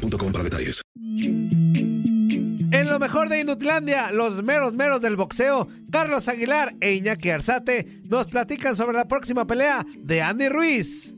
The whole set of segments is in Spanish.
para detalles. En lo mejor de Inutilandia, los meros meros del boxeo, Carlos Aguilar e Iñaki Arzate nos platican sobre la próxima pelea de Andy Ruiz.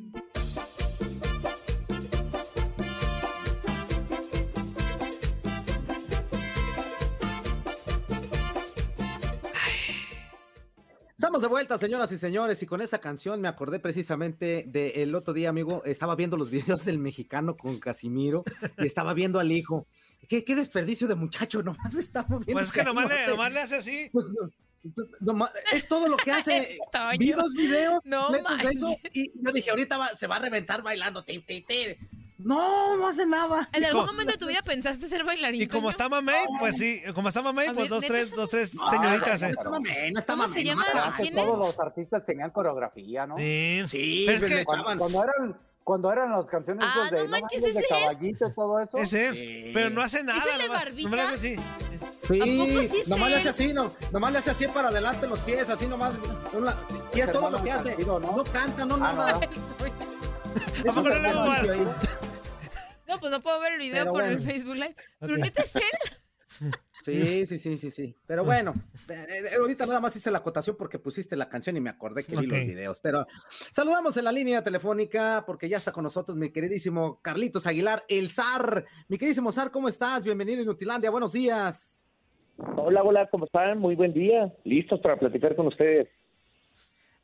Estamos de vuelta, señoras y señores, y con esa canción me acordé precisamente del otro día, amigo, estaba viendo los videos del mexicano con Casimiro y estaba viendo al hijo. Qué, qué desperdicio de muchacho, nomás está moviendo. Pues es que nomás le, nomás le hace así. Pues, no, es todo lo que hace. Vi dos videos, No de eso, y yo dije, ahorita va- se va a reventar bailando. ti, ti, ti. No, no hace nada. ¿En algún momento de tu vida pensaste ser bailarín? Y como está Mamey, pues sí, como está Mamey, A pues ver, dos, ¿neta tres, dos, tres No, señoritas. no, eh. no está mamey, no está ¿Cómo se mamey, llama? no, Antes ¿Quién todos es? los artistas tenían coreografía, ¿no? Sí, Sí, pero es pues, que le Cuando, cuando eran, cuando eran las canciones Ah, esas de, no manches, de ¿es caballito y todo eso. es él, Sí. pero no hace nada. el de nomás- barbita? nomás le hace así. Sí, ¿A poco sí es nomás le hace así, no, nomás le hace así para adelante los pies, así nomás. y es todo lo que hace. ¿no? canta, no Ah, nada. no. Pues no puedo ver el video Pero por el. Facebook Live. Pero Ok. neta es él. Sí, sí, sí, sí, sí. Pero bueno, eh, eh, ahorita nada más hice la acotación porque pusiste la canción y me acordé que vi los videos. Pero saludamos en la línea telefónica porque ya está con nosotros mi queridísimo Carlitos Aguilar, el zar. Mi queridísimo zar, ¿cómo estás? Bienvenido a Inutilandia, buenos días. Hola, hola, ¿cómo están? Muy buen día. Listos para platicar con ustedes.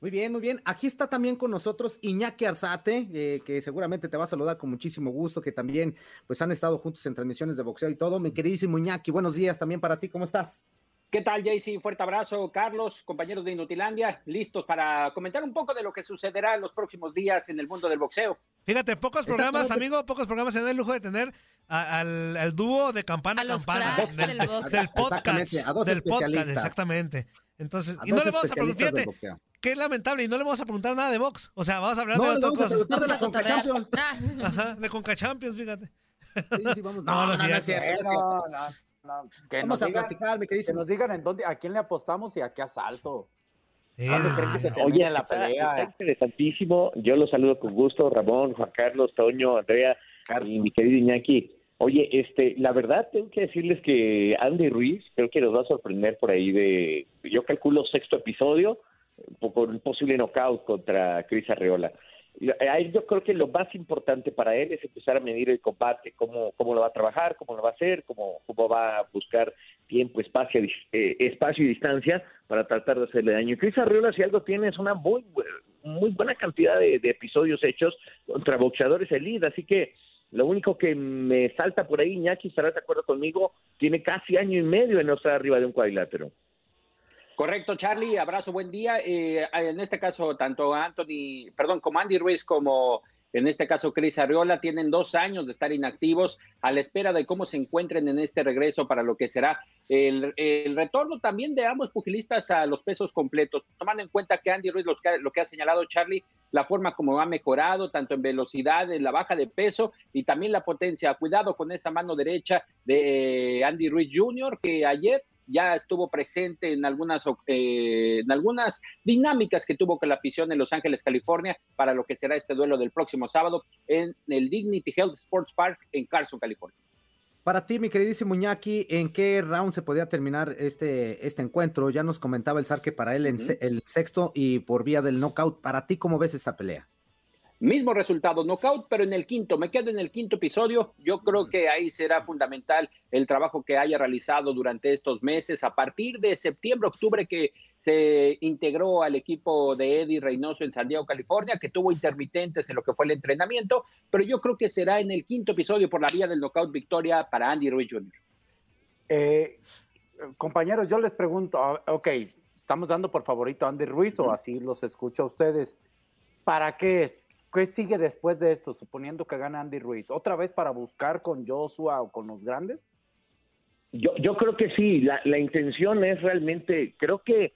Muy bien, muy bien. Aquí está también con nosotros Iñaki Arzate, eh, que seguramente te va a saludar con muchísimo gusto, que también pues han estado juntos en transmisiones de boxeo y todo. Mi queridísimo Iñaki, buenos días también para ti, ¿cómo estás? ¿Qué tal, Jaycee? Fuerte abrazo, Carlos, compañeros de Inutilandia, listos para comentar un poco de lo que sucederá en los próximos días en el mundo del boxeo. Fíjate, pocos programas, amigo, pocos programas se dan el lujo de tener a- al, al dúo de campana A campana. del podcast. Exactamente, a dos del podcast, exactamente. Entonces, A y no le vamos a preguntar, qué lamentable, y no le vamos a preguntar nada de box. O sea, vamos a hablar No, de otra cosa. Vamos la a cotorrear. CONCACHAMPIONS. Ah, Ajá, de Conca Champions, fíjate. Sí, sí, vamos. No, No, no no, no, no. Que Vamos a digan- platicar, mi Que queridísimo. nos digan en dónde, a quién le apostamos y a qué asalto. Sí, ¿Dónde creen que se no. termine la pelea? está eh? interesantísimo. Yo los saludo con gusto, Ramón, Juan Carlos, Toño, Andrea y mi querido Iñaki. Oye, este, la verdad tengo que decirles que Andy Ruiz creo que nos va a sorprender por ahí de, yo calculo sexto episodio, po- con un posible knockout contra Cris Arreola. Yo creo que lo más importante para él es empezar a medir el combate, cómo, cómo lo va a trabajar, cómo lo va a hacer, cómo, cómo va a buscar tiempo, espacio, eh, espacio y distancia para tratar de hacerle daño. Y Cris Arriola, si algo tiene, es una muy, muy buena cantidad de, de episodios hechos contra boxeadores elite, así que lo único que me salta por ahí, Iñaki, estará de acuerdo conmigo, tiene casi año y medio en no estar arriba de un cuadrilátero. Correcto, Charlie, abrazo, buen día. Eh, en este caso, tanto Anthony, perdón, como Andy Ruiz como en este caso Cris Arriola tienen dos años de estar inactivos a la espera de cómo se encuentren en este regreso para lo que será el, retorno también de ambos pugilistas a los pesos completos, tomando en cuenta que Andy Ruiz, lo que, lo que ha señalado Charlie, la forma como ha mejorado, tanto en velocidad, en la baja de peso y también la potencia. Cuidado con esa mano derecha de eh, Andy Ruiz Jr., que ayer ya estuvo presente en algunas, eh, en algunas dinámicas que tuvo con la afición en Los Ángeles, California, para lo que será este duelo del próximo sábado en el Dignity Health Sports Park en Carson, California. Para ti, mi queridísimo Iñaki, ¿en qué round se podía terminar este, este encuentro? Ya nos comentaba el Zar que para él en el sexto y por vía del knockout. Para ti, ¿cómo ves esta pelea? Mismo resultado, knockout, pero en el quinto, me quedo en el quinto episodio. Yo creo que ahí será fundamental el trabajo que haya realizado durante estos meses. A partir de septiembre, octubre, que se integró al equipo de Eddie Reynoso en San Diego, California, que tuvo intermitentes en lo que fue el entrenamiento, pero yo creo que será en el quinto episodio por la vía del knockout victoria para Andy Ruiz Jr. Eh, compañeros, yo les pregunto, ah, ok, ¿estamos dando por favorito a Andy Ruiz o así los escucho a ustedes? ¿Para qué es? ¿Qué sigue después de esto, suponiendo que gana Andy Ruiz? ¿Otra vez para buscar con Joshua o con los grandes? Yo, yo creo que sí, la, la intención es realmente, creo que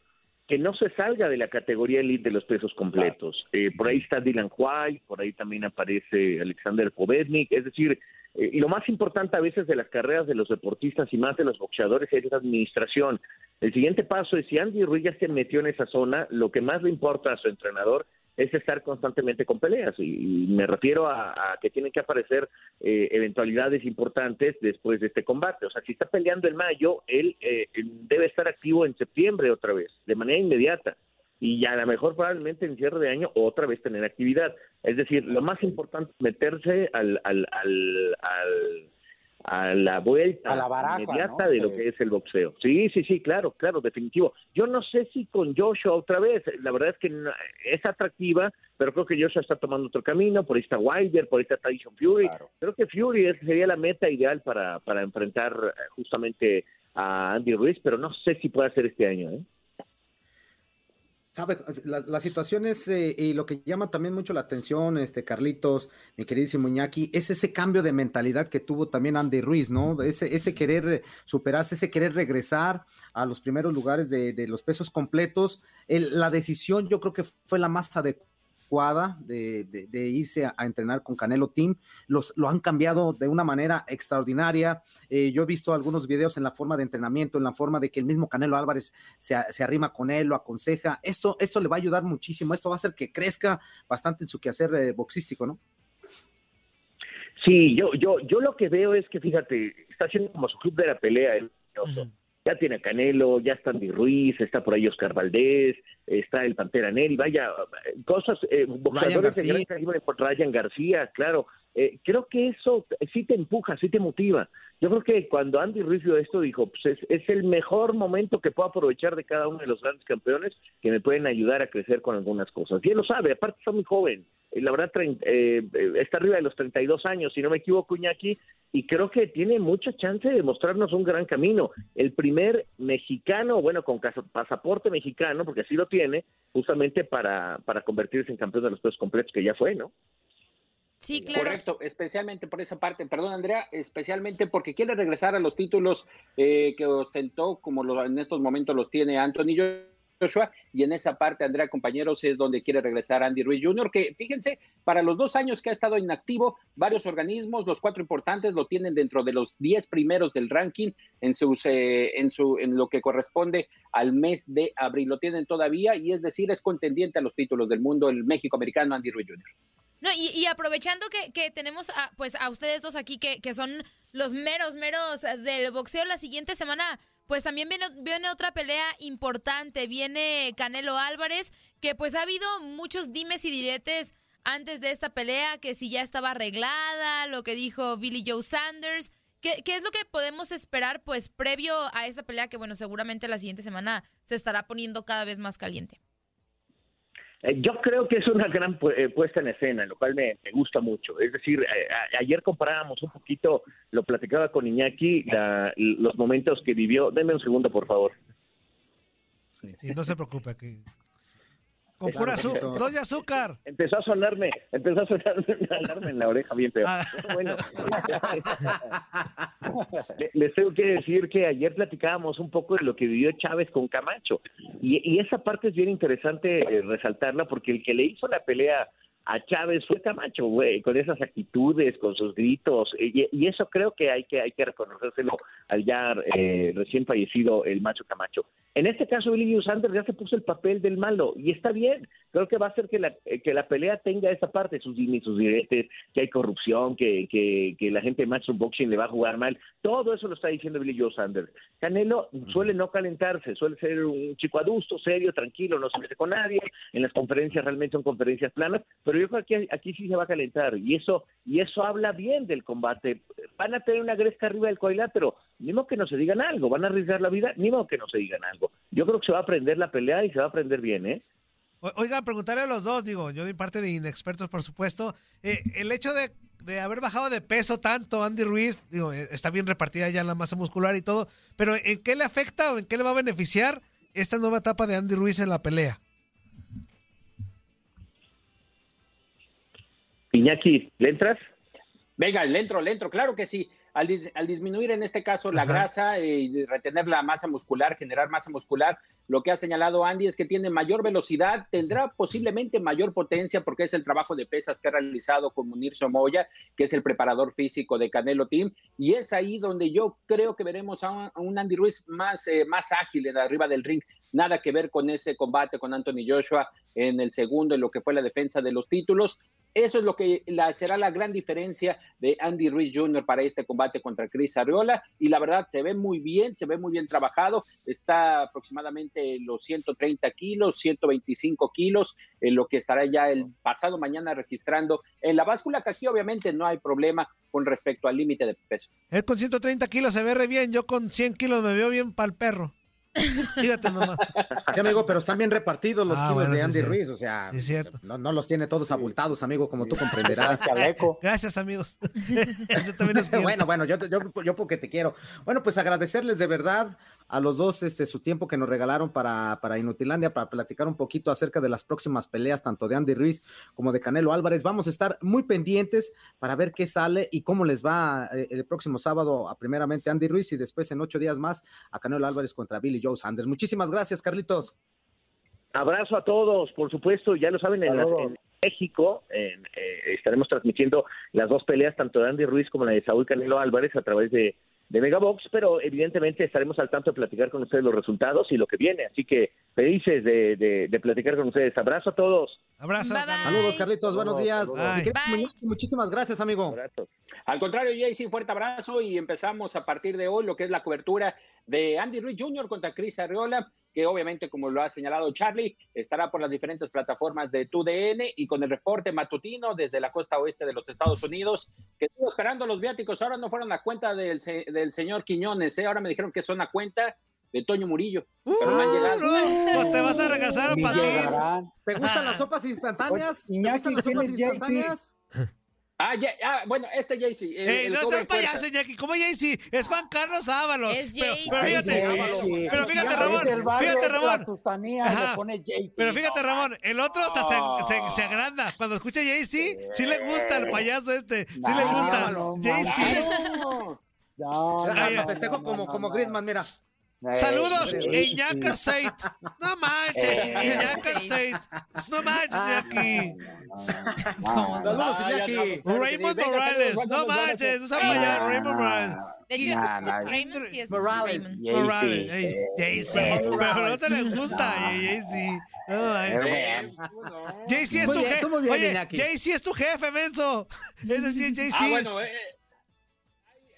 que no se salga de la categoría elite de los pesos completos. Eh, por ahí está Dylan White, por ahí también aparece Alexander Povednik, es decir, eh, y lo más importante a veces de las carreras de los deportistas y más de los boxeadores es la administración. El siguiente paso es si Andy Ruiz ya se metió en esa zona, lo que más le importa a su entrenador es estar constantemente con peleas y, me refiero a, que tienen que aparecer eh, eventualidades importantes después de este combate. O sea, si está peleando en mayo, él eh, debe estar activo en septiembre otra vez, de manera inmediata. Y a lo mejor probablemente en cierre de año otra vez tener actividad. Es decir, lo más importante es meterse al, al, al, al a la vuelta inmediata de lo que es el boxeo. Sí, sí, sí, claro, claro, definitivo. Yo no sé si con Joshua otra vez, la verdad es que es atractiva, pero creo que Joshua está tomando otro camino, por ahí está Wilder, por ahí está Tyson Fury. Creo que Fury sería la meta ideal para, para enfrentar eh, justamente a Andy Ruiz, pero no sé si puede hacer este año. ¿eh? Sabe, la, situación es, eh, y lo que llama también mucho la atención, este Carlitos, mi queridísimo Iñaki, es ese cambio de mentalidad que tuvo también Andy Ruiz, ¿no? Ese, ese querer superarse, ese querer regresar a los primeros lugares de, de los pesos completos. la decisión yo creo que fue la más adecuada de, irse a, entrenar con Canelo Team. Los, lo han cambiado de una manera extraordinaria. Eh, yo he visto algunos videos en la forma de entrenamiento, en la forma de que el mismo Canelo Álvarez se, arrima con él, lo aconseja. Esto, esto le va a ayudar muchísimo. Esto va a hacer que crezca bastante en su quehacer eh, boxístico, ¿no? Sí, yo, yo, yo lo que veo es que, fíjate, está haciendo como su club de la pelea, el ya tiene a Canelo, ya está Andy Ruiz, está por ahí Oscar Valdés, está el Pantera Neri, vaya, cosas, eh, boxeadores de gran calibre, Ryan García, claro, eh, creo que eso sí te empuja, sí te motiva. Yo creo que cuando Andy Ruiz vio esto, dijo, pues es, el mejor momento que puedo aprovechar de cada uno de los grandes campeones que me pueden ayudar a crecer con algunas cosas. Y él lo sabe, aparte está muy joven, la verdad eh, está arriba de los 32 años, si no me equivoco, Iñaki, y creo que tiene mucha chance de mostrarnos un gran camino. El primer mexicano, bueno, con pasaporte mexicano, porque así lo tiene, justamente para, para convertirse en campeón de los pesos completos, que ya fue, ¿no? Sí, claro. Correcto, especialmente por esa parte. Perdón, Andrea, especialmente porque quiere regresar a los títulos eh, que ostentó, como en estos momentos los tiene Anthony Joshua, y en esa parte, Andrea, compañeros, es donde quiere regresar Andy Ruiz Jr., que fíjense, para los dos años que ha estado inactivo, varios organismos, los cuatro importantes, lo tienen dentro de los diez primeros del ranking en, sus, eh, en, su, en lo que corresponde al mes de abril. Lo tienen todavía, y es decir, es contendiente a los títulos del mundo el México americano Andy Ruiz Jr. No, y, aprovechando que, tenemos a, pues a ustedes dos aquí que, que, son los meros, meros del boxeo, la siguiente semana pues también viene, otra pelea importante, viene Canelo Álvarez, que pues ha habido muchos dimes y diretes antes de esta pelea, que si ya estaba arreglada, lo que dijo Billy Joe Sanders. ¿Qué, ¿Qué, es lo que podemos esperar, pues, previo a esta pelea que, bueno, seguramente la siguiente semana se estará poniendo cada vez más caliente? Eh, yo creo que es una gran eh, puesta en escena, lo cual me, gusta mucho. Es decir, eh, ayer comparábamos un poquito, lo platicaba con Iñaki, los momentos que vivió. Denme un segundo, por favor. Sí, no se preocupe, aquí con pura azúcar, dos de azúcar. Empezó a sonarme, empezó a sonarme en la oreja bien peor. Ah. Bueno, les tengo que decir que ayer platicábamos un poco de lo que vivió Chávez con Camacho. Y, esa parte es bien interesante eh, resaltarla porque el que le hizo la pelea a Chávez fue Camacho, güey, con esas actitudes, con sus gritos, y, eso creo que hay que hay que reconocérselo al ya eh, recién fallecido el macho Camacho. En este caso, Billy Sanders ya se puso el papel del malo y está bien. Creo que va a hacer que la, eh, que la pelea tenga esa parte, sus sus diretes, que hay corrupción, que, que, que la gente de Match Boxing le va a jugar mal. Todo eso lo está diciendo Billy Joe Sanders. Canelo suele no calentarse, suele ser un chico adusto, serio, tranquilo, no se mete con nadie. En las conferencias realmente son conferencias planas, pero yo creo que aquí, sí se va a calentar y eso y eso habla bien del combate. Van a tener una gresca arriba del cuadrilátero, ni modo que no se digan algo, van a arriesgar la vida, ni que no se digan algo. Yo creo que se va a aprender la pelea y se va a aprender bien, ¿eh? Oigan, preguntarle a los dos, digo, yo de parte de inexpertos, por supuesto, eh, el hecho de, haber bajado de peso tanto Andy Ruiz, digo, eh, está bien repartida ya la masa muscular y todo, pero ¿en qué le afecta o en qué le va a beneficiar esta nueva etapa de Andy Ruiz en la pelea? Iñaki, ¿le entras? Venga, le entro, le entro, claro que sí. Al, dis- al disminuir en este caso la Ajá. grasa eh, y retener la masa muscular, generar masa muscular, lo que ha señalado Andy es que tiene mayor velocidad, tendrá posiblemente mayor potencia porque es el trabajo de pesas que ha realizado con Munir Somoya, que es el preparador físico de Canelo Team, y es ahí donde yo creo que veremos a un, a un Andy Ruiz más, eh, más ágil en arriba del ring, nada que ver con ese combate con Anthony Joshua en el segundo, en lo que fue la defensa de los títulos. Eso es lo que la, será la gran diferencia de Andy Ruiz Jr. para este combate contra Chris Arreola. Y la verdad, se ve muy bien, se ve muy bien trabajado. Está aproximadamente en los 130 kilos, 125 kilos, en lo que estará ya el pasado mañana registrando en la báscula, que aquí obviamente no hay problema con respecto al límite de peso. Él con 130 kilos se ve re bien, yo con 100 kilos me veo bien pa'l perro. Fíjate nomás. Sí, amigo, pero están bien repartidos los Ah, kilos bueno, de Andy sí. Ruiz, o sea, Sí, es cierto. no, no los tiene todos abultados, amigo, como tú comprenderás. Chaleco. Gracias, amigos. Yo también los quiero. bueno, bueno, yo, yo, yo porque te quiero. Bueno, pues agradecerles de verdad a los dos este, su tiempo que nos regalaron para, para Inutilandia, para platicar un poquito acerca de las próximas peleas, tanto de Andy Ruiz como de Canelo Álvarez. Vamos a estar muy pendientes para ver qué sale y cómo les va eh, el próximo sábado a primeramente Andy Ruiz y después en ocho días más a Canelo Álvarez contra Billy Joe Sanders. Muchísimas gracias, Carlitos. Abrazo a todos, por supuesto, ya lo saben, en, México en, eh, estaremos transmitiendo las dos peleas, tanto de Andy Ruiz como la de Saúl Canelo Álvarez a través de, de Megabox, pero evidentemente estaremos al tanto de platicar con ustedes los resultados y lo que viene, así que felices de, de- de platicar con ustedes. Abrazo a todos. Abrazo. Bye, bye. Saludos, Carlitos, buenos días. Bye. Muchísimas gracias, amigo. Abrazo. Al contrario, Jaycee, fuerte abrazo y empezamos a partir de hoy lo que es la cobertura de Andy Ruiz Jr. contra Chris Arreola, que obviamente, como lo ha señalado Charlie, estará por las diferentes plataformas de TUDN y con el reporte matutino desde la costa oeste de los Estados Unidos, que estuvo esperando los viáticos, ahora no fueron a cuenta del, del señor Quiñones, ¿eh? ahora me dijeron que son a cuenta de Toño Murillo, pero no han Uh, llegado. no, pues te vas a regresar llegarán. ¿Te gustan las sopas instantáneas? ¿Te gustan las sopas instantáneas? Ah, ya- ah, bueno, este Jaycee. el no seas payaso. Iñaki. ¿Cómo Jaycee? Es Juan Carlos Ábalos. Es Pero, pero Ay, fíjate, Jay-Z. pero fíjate, Ramón, fíjate, Ramón. Pone pero fíjate, Ramón, el otro hasta se, se, se agranda. Cuando escucha Jay-Z, sí le gusta el payaso este. Sí le No, gusta. no, Jay-Z. No. No, no, Ay, no, Festejo no, como, no, como no, Eh, Eh. Saludos, No Raymond Morales. manches, no seas payaso, Raymond Morales. De hecho, Nah, nah. Raymond sí es Morales. Raymond. Jay-Z. Morales. Ey, Jay-Z. Pero no te le gusta, No. Jay-Z. No manches. Eh, no. Jay-Z es tu jefe. Oye, Iñaki. Jay-Z es tu jefe, menso. Es decir, Jay-Z. Ah, bueno, eh, eh,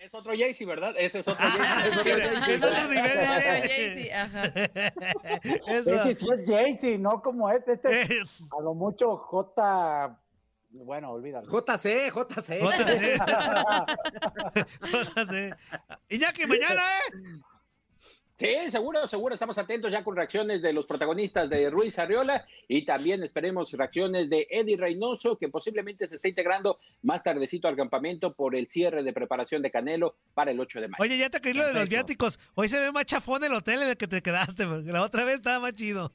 es otro Jaycee, ¿verdad? Ese es otro Ah, Jaycee. es otro nivel. Otro eh. Jay-Z, ajá. Eso. Ese sí es Jay-Z, no como este. Este es Eh, a lo mucho J. Bueno, olvídalo. JC, JC. JC. JC. Iñaki, mañana, ¿eh? Sí, seguro, seguro. Estamos atentos ya con reacciones de los protagonistas de Ruiz Arriola y también esperemos reacciones de Eddie Reynoso, que posiblemente se está integrando más tardecito al campamento por el cierre de preparación de Canelo para el 8 de mayo. Oye, ya te creí lo de los viáticos. Hoy se ve más chafón el hotel en el que te quedaste. La otra vez estaba más chido.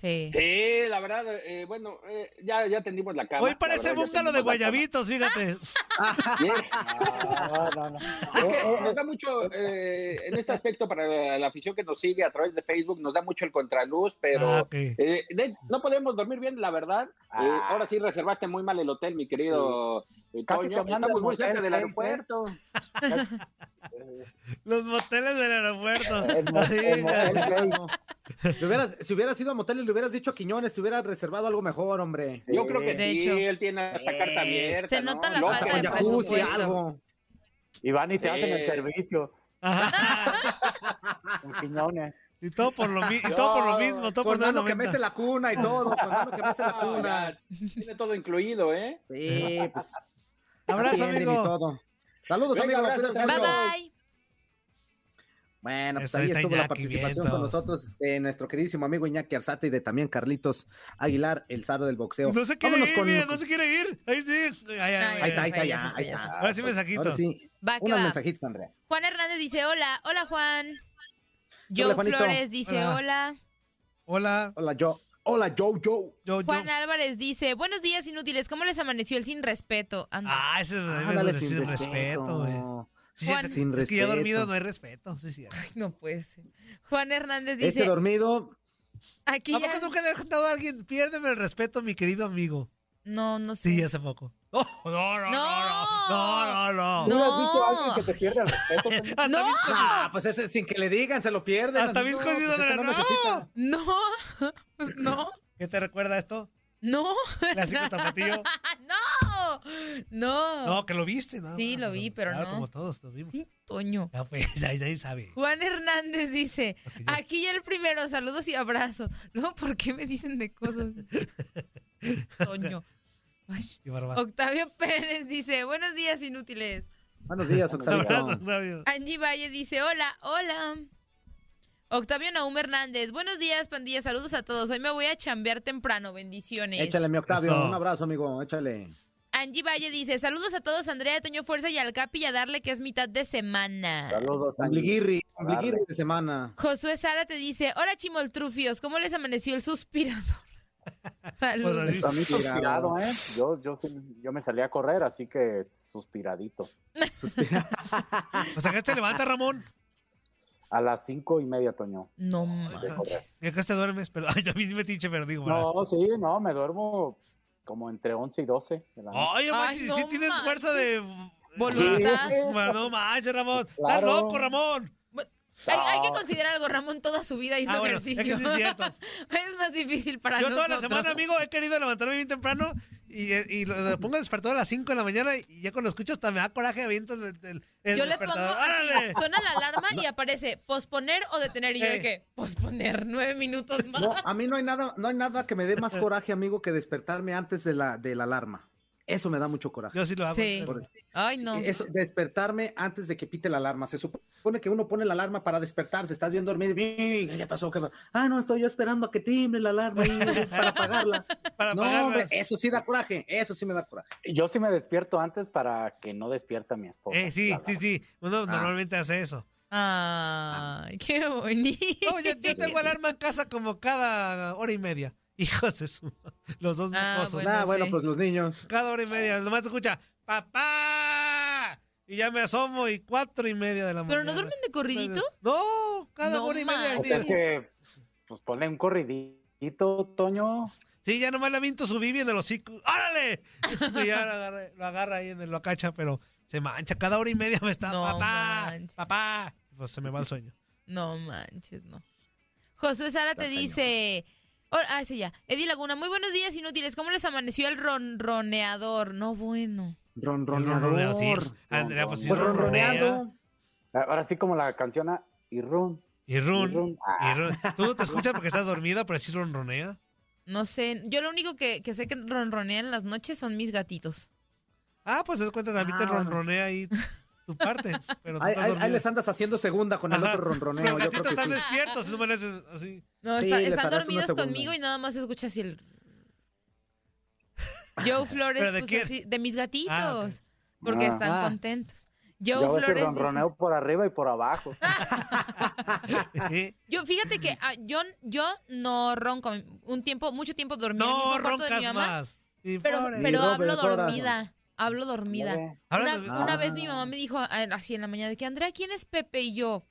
Sí. Sí, la verdad, eh, bueno, eh, ya, ya tendimos la cama. Hoy parece búngalo de guayabitos, fíjate. No, no, no. Es que nos da mucho, eh, en este aspecto, para la afición que nos sigue a través de Facebook, nos da mucho el contraluz, pero Ah, eh, de- no podemos dormir bien, la verdad. Eh, Ah. ahora sí reservaste muy mal el hotel, mi querido Casi Toño. Estamos muy cerca del aeropuerto. Los moteles del aeropuerto. El Sí, el si hubieras ido a motel y le hubieras dicho a Quiñones, te hubieras reservado algo mejor, hombre. Yo creo que De sí, hecho. él tiene hasta carta abierta. Se ¿no? nota la Loca. falta de presupuesto. algo. Y van y te Sí. hacen el servicio con piñones. Y todo por lo, mi- y todo por lo mismo, todo por Con mano que 9.90. mece la cuna y todo. Con mano que mece la cuna. ya, tiene todo incluido, ¿eh? Sí, pues. Abrazo, amigo. todo. Saludos, Venga, amigo. Bye bye. Bueno, pues ahí estuvo la participación con nosotros de nuestro queridísimo amigo Iñaki Arzate y de también Carlitos Aguilar, el zar del boxeo. No se quiere Vámonos ir, con- mira, no se quiere ir. Ahí sí. Ay, ay, Ahí está, ahí está, ya, ya, ahí ya, está. Ahora sí mensajitos. Ahora sí, Va, que unos va. mensajitos, Andrea. Juan Hernández dice hola. Hola, Juan. Hola, Joe Juanito. Flores dice Hola. hola. Hola. Hola, yo. Hola, Joe, Joe. Yo, yo. Juan Álvarez dice, buenos días inútiles, ¿cómo les amaneció el sin respeto? Anda. Ah, ese es Ándale, sin, sin respeto, güey. Sí, Juan- Sin es que ya respeto. dormido no hay respeto. Sí, sí. Ay, no puede ser. Juan Hernández Este dice, dormido, aquí ¿A ya... poco nunca le has contado a alguien? Piérdeme el respeto, mi querido amigo. No, no sé. Sí, hace poco. Oh, no, no, no, no, no, no, ¿Tú no. le has dicho a No. alguien que te pierde el respeto? Hasta No. mis cosas- Ah, pues ese sin que le digan, se lo pierden. Hasta No, mis pues cositas este de la- no no. necesita. No, pues no, ¿Qué te recuerda esto? no, Clásico tapatío. No, no. No, que lo viste, ¿no? Sí, lo vi, pero Claro, no. como todos lo vimos. Sí, Toño. Ya pues, ahí nadie sabe. Juan Hernández dice, aquí ya el primero, saludos y abrazos. Luego, ¿por qué me dicen de cosas? Toño. Ay. Qué. Octavio Pérez dice, buenos días inútiles. Buenos días, Octavio. abrazo, Octavio. Angie Valle dice, hola, hola. Octavio Naum Hernández, buenos días, pandilla, saludos a todos. Hoy me voy a chambear temprano, bendiciones. Échale, mi Octavio. Eso. Un abrazo, amigo. Échale. Angie Valle dice, saludos a todos, Andrea, Toño Fuerza y al Capi y a darle que es mitad de semana. Saludos, Angie. Ombliguirri, A de semana. Josué Sara te dice, hola Chimoltrufios, ¿cómo les amaneció el suspirador? Saludos. Pues. Está muy Suspirado. suspirado, ¿eh? Yo, yo, yo me salí a correr, así que suspiradito. Suspira. O sea, que te levanta, Ramón. A las cinco y media, Toño. no manches. ¿Y acá te duermes? Pero, ay, a mí me tinche, pero digo. No, sí, no, me duermo como entre 11 y 12 de la noche. Ay, Ay, manches, no sí tienes manches. fuerza de... Voluntad. Bueno, no manches, Ramón. Estás Claro. loco, Ramón. Hay, hay que considerar algo, Ramón toda su vida hizo Ah, bueno, es que ejercicio. sí es cierto. es más difícil para Yo toda nosotros. la semana, amigo, he querido levantarme bien temprano y, y lo, lo pongo despertador a las 5 de la mañana y ya cuando lo escucho hasta me da coraje, aviento el, el, el Yo le pongo suena la alarma y aparece posponer o detener. Y yo de Eh. que, posponer nueve minutos más. No, a mí no hay nada, no hay nada que me dé más coraje, amigo, que despertarme antes de la, de la alarma. Eso me da mucho coraje. Yo sí lo hago. Sí. Por- Ay, no. Eso, despertarme antes de que pite la alarma. Se supone que uno pone la alarma para despertarse. Estás bien dormido. y, ¿Qué pasó? ¿Qué pasó? Ah, no, estoy yo esperando a que timbre la alarma para apagarla. Para no, apagarla. hombre, eso sí da coraje. Eso sí me da coraje. Yo sí me despierto antes para que no despierta a mi esposa. Eh, sí, sí, sí. Uno normalmente hace eso. Ay, qué bonito. No, yo, yo tengo alarma en casa como cada hora y media. Hijos de su... Los dos Ah, mocosos. Bueno, ah, bueno, sí. pues los niños. Cada hora y media. Nomás se escucha, ¡papá! Y ya me asomo y cuatro y media de la ¿Pero mañana. no duermen de corridito? No, cada No hora y media del O sea día. que, pues ponle un corridito, Toño. Sí, ya nomás le aviento su bibi en el hocico. ¡Árale! Y ya lo agarra, lo agarra ahí en el lo cacha, pero se mancha. Cada hora y media me está, No papá, manches. papá. Pues se me va el sueño. No manches, no. Josué Sara te dice. Oh, ah, ese ya. Eddie Laguna, muy buenos días inútiles. ¿Cómo les amaneció el ronroneador? No, bueno. Ronroneador. Sí, Andrea, pues sí, ronronea. ronroneando. Ahora sí como la canción a y run. Y run. Y. Ah. y. Tú te escuchas porque estás dormida, pero sí ronronea. No sé. Yo lo único que, que sé que ronronean en las noches son mis gatitos. Ah, pues das cuenta, también te Ah, bueno. ronronea ahí tu parte. Pero tú Ahí, les andas haciendo segunda con el Ajá. otro ronroneo. Yo gatitos están sí. despiertos, no me haces así. No, Sí, está- les están dormidos conmigo y nada más se escucha así el. Joe Flores, ¿Pero de pues quién? así, de mis gatitos. Ah. Porque Ah. están Ah. contentos. Yo Joe veces Flores. dice- ronroneo por arriba y por abajo. Yo, fíjate que ah, yo, yo no ronco. Un tiempo, mucho tiempo dormí en el No mismo cuarto de mi roncas mamá. más. Pero, pero hablo dormida. Hablo dormida. Una, Ah. vez mi mamá me dijo ah, así en la mañana de que Andrea, ¿quién es Pepe? Y yo,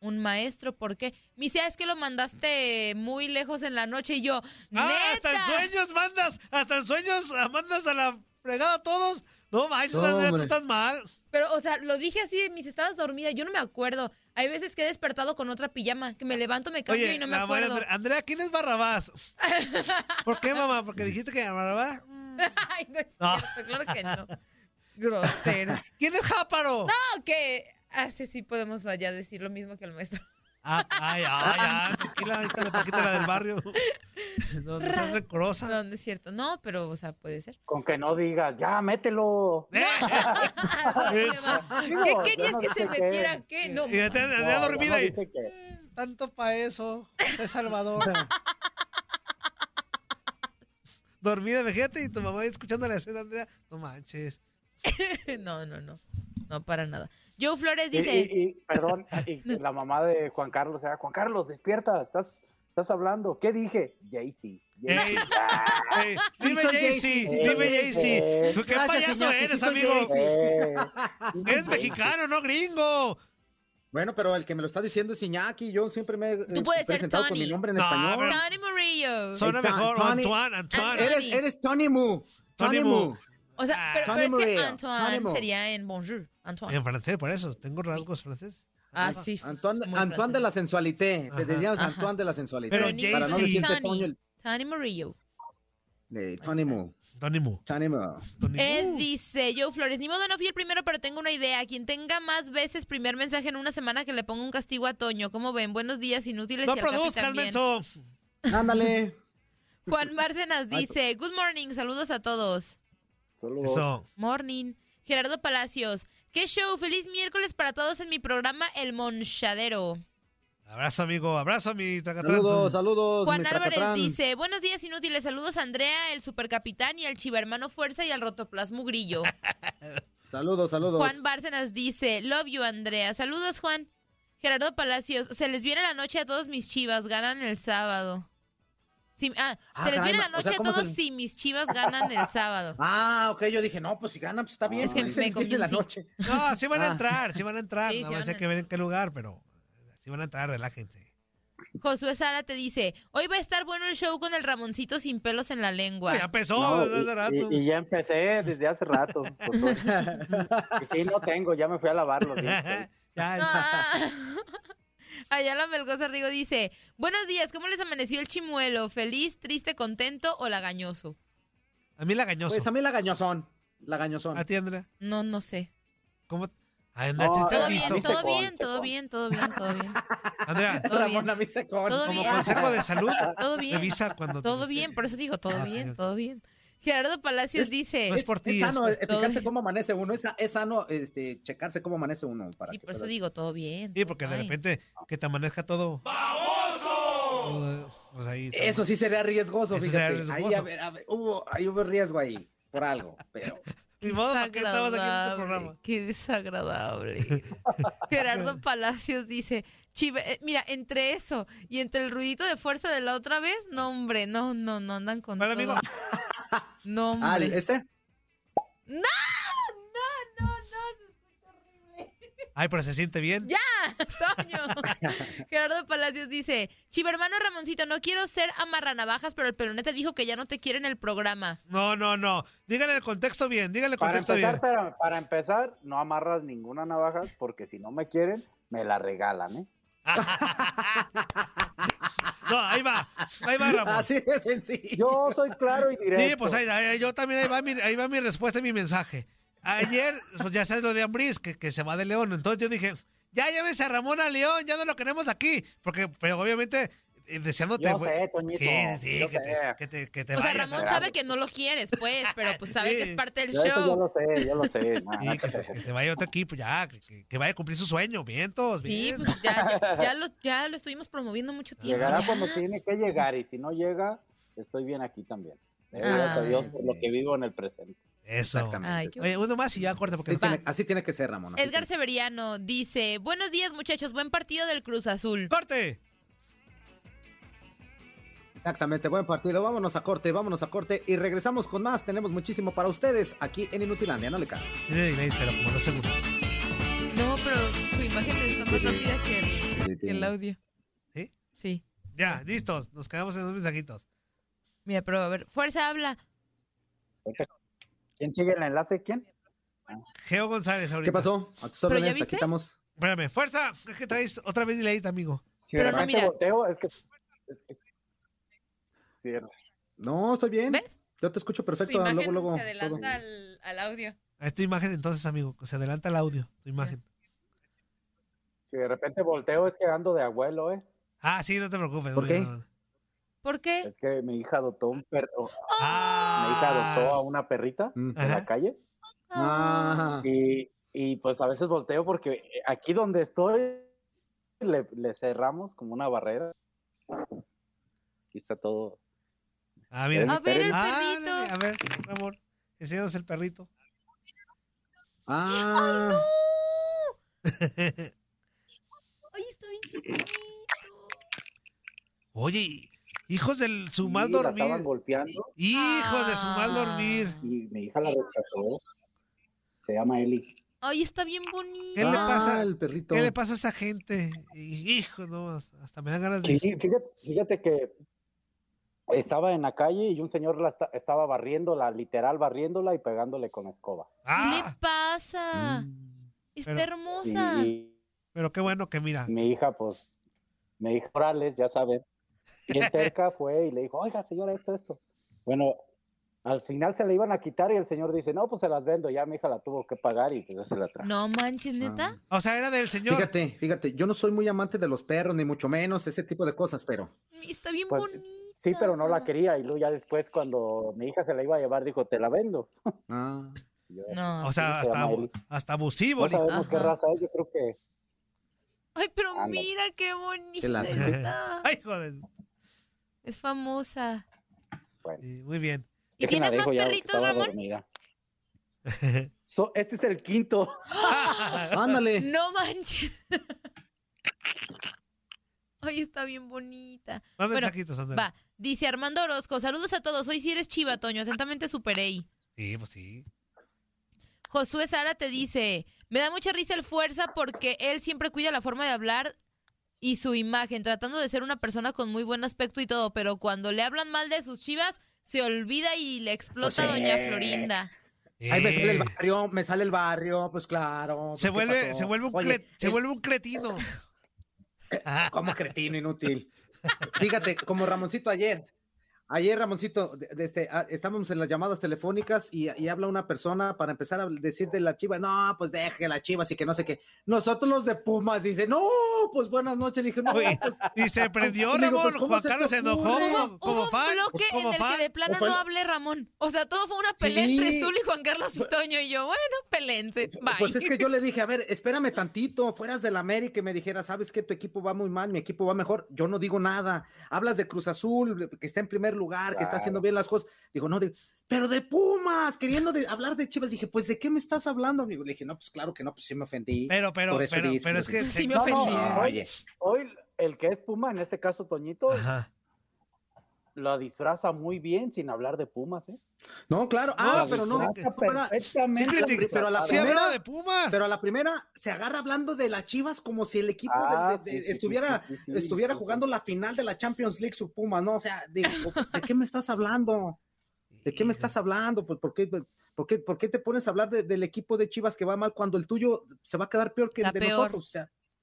un maestro, ¿por qué? Me dice, "Ah, es que lo mandaste muy lejos en la noche. Y yo, Ah, hasta en sueños mandas, hasta en sueños ah, mandas a la fregada a todos. No manches, No, Andrea, tú estás mal. Pero, o sea, lo dije así, mis estabas dormida, yo no me acuerdo. Hay veces que he despertado con otra pijama, que me levanto, me cambio Oye, y no me madre acuerdo. Andrea, Andrea, ¿quién es Barrabás? ¿Por qué, mamá? Porque dijiste que Barrabás. Mm. Ay, no es No. cierto, claro que no. Grosero. ¿Quién es Jáparo? No, que así sí podemos ya decir lo mismo que el maestro. Ah, ay, ay, ay, tranquila, hija de Paquita, la del barrio. No, no seas rencorosa. No, no es cierto. No, pero, o sea, puede ser. con que no digas, ya, mételo. Eh, ¿Qué yo querías no que se metiera? ¿Qué? No, Y yo dormida no y que- tanto pa' eso. Soy Salvador. Dormida, imagínate, y tu mamá ahí escuchando la escena, Andrea. No manches. no, no, no. No, para nada. Joe Flores Y- dice, Y, y, perdón, y la mamá de Juan Carlos, era, Juan Carlos, despierta, estás, estás hablando? ¿Qué dije? Jay-Z. Dime Jay-Z, Jay-Z. dime Jay-Z. Eh, ¿Qué payaso eres, amigo? Eres mexicano, no gringo. Bueno, pero el que me lo está diciendo es Iñaki. Yo siempre me he eh, Tú puedes ser presentado con Tony. mi nombre en No, español. pero- Tony Murillo. Suena Ton- mejor Tony- Antoine, Antoine. Eres, eres Tony Mu. Tony Tony Mu. Mu. O sea, pero, Tony pero es que Murillo, Antoine Tony sería en bonjour. Antoine. En francés, por eso. Tengo rasgos franceses. Ah, sí. Antoine, muy Antoine de la sensualité. Te Ajá. decíamos Ajá. Antoine de la sensualité. Pero para no Jay-Z. decirte Tony. Toño. Tony Murillo. Eh, Tony Mu. Tony Ed Mu. dice, Joe Flores, ni modo no fui el primero, pero tengo una idea. Quien tenga más veces primer mensaje en una semana que le ponga un castigo a Toño. ¿Cómo ven? Buenos días, inútiles No y menso. Ándale. Juan Bárcenas dice, good morning, saludos a todos. saludos. Eso. Morning. Gerardo Palacios, qué show, feliz miércoles para todos en mi programa El Monchadero. Abrazo, amigo. Abrazo, mi Tacatrán. Saludos, saludos. Juan mi Álvarez Tracatrán. dice, buenos días inútiles, saludos a Andrea, el supercapitán y al chivermano Fuerza y al rotoplasmo Grillo. Saludos, saludos. Juan Bárcenas dice, love you Andrea, saludos Juan. Gerardo Palacios, se les viene la noche a todos mis chivas, ganan el sábado. Sí, ah, Ah, se les caray, viene la o sea, noche a ¿cómo todos se- si mis chivas ganan el sábado. Ah, ok, yo dije, no, pues si ganan, pues está bien. Es que me un la noche. No, sí van a Ah. entrar, sí van a entrar. Sí, hay a- que ver en qué lugar, pero sí van a entrar, relájense. Josué Sara te dice, hoy va a estar bueno el show con el Ramoncito sin pelos en la lengua. Ya empezó No, desde hace rato. y, y- y ya empecé desde hace rato. y sí, no tengo, ya me fui a lavar los dientes. Ya, Ah. Ayala Melgoza Rigo dice, buenos días, ¿cómo les amaneció el chimuelo? ¿Feliz, triste, contento o lagañoso? A mí la gañoso. Pues a mí la gañozón. La gañozón. ¿A ti, Andrea? No, no sé. ¿Cómo? No, ¿te- Todo bien, visto? Todo bien, todo bien, todo bien, todo bien. Andrea, todo Ramón bien. con. Todo como bien. consejo de salud, Todo bien. revisa cuando... Todo bien, por eso digo, todo Ah, bien, todo bien. Gerardo Palacios Es- dice, no es por ti, Es sano es- todo fijarse bien. cómo amanece uno. Es, es sano este, checarse cómo amanece uno. Para sí, que por eso digo, todo bien. Sí, todo porque de repente que te amanezca todo... ¡Baboso! Pues ahí... Eso sí sería riesgoso, Eso fíjate. sería Ahí, riesgoso. a ver, a ver, hubo, ahí hubo riesgo ahí, por algo, pero... Ni modo, ¿para qué estabas aquí en este Desagradable, programa? Qué desagradable. Gerardo Palacios dice, "Chive- eh, mira, entre eso y entre el ruidito de fuerza de la otra vez, no, hombre, no, no, no andan con Bueno, todo. amigo. No, Ah, hombre. ¿este? No, no, se escucha horrible. Ay, pero se siente bien. ¡Ya! Toño. Gerardo Palacios dice, Chivermano Ramoncito, no quiero ser amarranavajas, pero el pelonete dijo que ya no te quiere en el programa. No, no, no. Dígale el contexto bien, dígale el Para contexto empezar, bien. para, para empezar, no amarras ninguna navaja porque si no me quieren, me la regalan, ¿eh? No, ahí va, ahí va, Ramón. Así de sencillo. Yo soy claro y directo. Sí, pues ahí, ahí- yo también, ahí va, mi, ahí va mi respuesta y mi mensaje. Ayer, pues ya sabes lo de Ambris, que, que se va de León. Entonces yo dije, ya llévese a Ramón a León, ya no lo queremos aquí. Porque, pero obviamente, eh, deseándote. Yo sé, Toñito, Sí, sí, yo que te, sé. que te, que te O sea, vayas. Ramón sabe que no lo quieres, pues, pero pues sabe que Sí. es parte del Yo, eso yo show. lo sé, yo lo sé. Sí, que, te se, que se vaya a otro equipo, ya, que, que- que vaya a cumplir su sueño. Vientos, Sí, bien. pues ya, ya, ya lo, ya lo estuvimos promoviendo mucho tiempo. Llegará ya. cuando tiene que llegar y si no llega, estoy bien aquí también. Ay. Gracias a Dios por lo que vivo en el presente. Eso. Exactamente. Ay, qué Oye, uno más y ya corta porque Así no- tiene, así tiene que ser, Ramón. Edgar tiene- Severiano dice, buenos días muchachos, buen partido del Cruz Azul. ¡Corte! Exactamente, buen partido. Vámonos a corte, vámonos a corte y regresamos con más. Tenemos muchísimo para ustedes aquí en Inutilandia, no le caen. Pero como dos segundos. No, pero su imagen está más Sí, sí. rápida que el, Sí, que el tiene- audio. ¿Sí? Sí. Ya, listos. Nos quedamos en dos mensajitos. Mira, pero a ver, fuerza habla. ¿Quién sigue el enlace? ¿Quién? Geo González ahorita. ¿Qué pasó? A tus ¿Pero ya órdenes, viste? aquí estamos. Espérame, fuerza. Es que traes otra vez delay, amigo. Si Pero de no, repente volteo, es que... es que- No, estoy bien. ¿Ves? Yo te escucho Su perfecto. imagen Luego, luego. se adelanta al, al audio. A tu imagen entonces, amigo. Se adelanta el audio, tu imagen. si de repente volteo, es que ando de abuelo, ¿eh? Ah, sí, no te preocupes. ¿Por qué? ¿Por qué? Es que mi hija adoptó un perro. Ah, Adoptó a una perrita en la calle. Ah, Y, y pues a veces volteo porque aquí donde estoy le, le cerramos como una barrera. Aquí está todo. Ah, mira. A ver el Ah, perrito. a ver, amor. Enséñanos el perrito. ah. Ay, está bien chiquitito. Oye, y- hijos del su mal Sí, la dormir. estaban golpeando Hijos de su mal Ah. dormir. y mi hija la rescató. Se llama Eli. Ay, está bien bonito. ¿Qué le pasa? Ah, el perrito. ¿Qué le pasa a esa gente? Hijo, no, hasta me dan ganas de... Sí, fíjate, fíjate que estaba en la calle y un señor la esta- estaba barriéndola, literal barriéndola y pegándole con escoba. ¿Qué le Ah, pasa? Está Pero- Y, hermosa. y pero qué bueno que mira. mi hija, pues, mi hija Morales, ya saben, bien cerca fue y le dijo, oiga, señora, esto, esto. Bueno, al final se le iban a quitar y el señor dice, no, pues se las vendo. Ya mi hija la tuvo que pagar y pues ya se la trajo. No manches, neta. O sea, era del señor. Fíjate, fíjate, yo no soy muy amante de los perros, ni mucho menos ese tipo de cosas, pero Está bien Pues, bonita. Sí, pero no la quería y luego ya después cuando mi hija se la iba a llevar dijo, te la vendo. ah, yo, No. O sea, hasta, hasta abusivo. No sabemos qué raza es, yo creo que Ay, pero mira qué bonita. Está. Ay, joder. Es famosa. bueno. Sí, muy bien. ¿Y déjenla tienes más perritos, Ramón? So, este es el quinto. ándale. No manches. Ay, está bien bonita. Más Bueno, mensajitos. Va, dice Armando Orozco, saludos a todos, hoy sí eres chiva, Toño, atentamente superé. Sí, pues sí. Josué Sara te dice, me da mucha risa el fuerza porque él siempre cuida la forma de hablar y su imagen, tratando de ser una persona con muy buen aspecto y todo, pero cuando le hablan mal de sus chivas, se olvida y le explota Pues. Doña Florinda. Ahí me sale el Eh, barrio, me sale el barrio, pues claro. pues, se, ¿qué vuelve, pasó? se, vuelve un Oye, se el- vuelve un cretino. Como cretino inútil. Fíjate, como Ramoncito ayer. Ayer, Ramoncito, de- desde, ah, estábamos en las llamadas telefónicas y, y habla una persona para empezar a decir de la chiva, no, pues deje la chiva, así que no sé qué. Nosotros los de Pumas, dice, no, pues buenas noches. Dije, no, Oye, pues, y se prendió, digo, Ramón. pues, ¿cómo Juan se Carlos se enojó como, como hubo un fan. bloque como en el fan. que de plano no hablé Ramón. O sea, todo fue una pelea Sí. entre Zul y Juan Carlos y Toño y yo, bueno, pelense, bye. Pues es que yo le dije, a ver, espérame tantito, fueras del América y me dijera, sabes que tu equipo va muy mal, mi equipo va mejor. Yo no digo nada. Hablas de Cruz Azul, que está en primer lugar, que está haciendo bien las cosas. Digo, no, de- pero de Pumas, queriendo de, hablar de Chivas. Dije, pues, ¿de qué me estás hablando, amigo? Le dije, no, pues claro que no, pues sí me ofendí. Pero, pero, pero, pero es que... Sí me No, no, ofendí. hoy, hoy el que es Puma, en este caso Toñito, Ajá. Lo disfraza muy bien sin hablar de Pumas, ¿eh? No, claro. Ah, No, pero no. perfectamente. Sí, pero a la Sí primera- habló de Pumas. Pero a la primera se agarra hablando de las Chivas como si el equipo de- Ah, de- de- sí, sí, sí, estuviera, sí, sí, sí, estuviera sí, jugando la final de la Champions League su Puma, ¿no? O sea, digo, ¿de qué me estás hablando? ¿De qué me estás hablando? Pues, ¿por, qué, por, qué, por qué te pones a hablar de- del equipo de Chivas que va mal cuando el tuyo se va a quedar peor que el de peor. nosotros? O sea,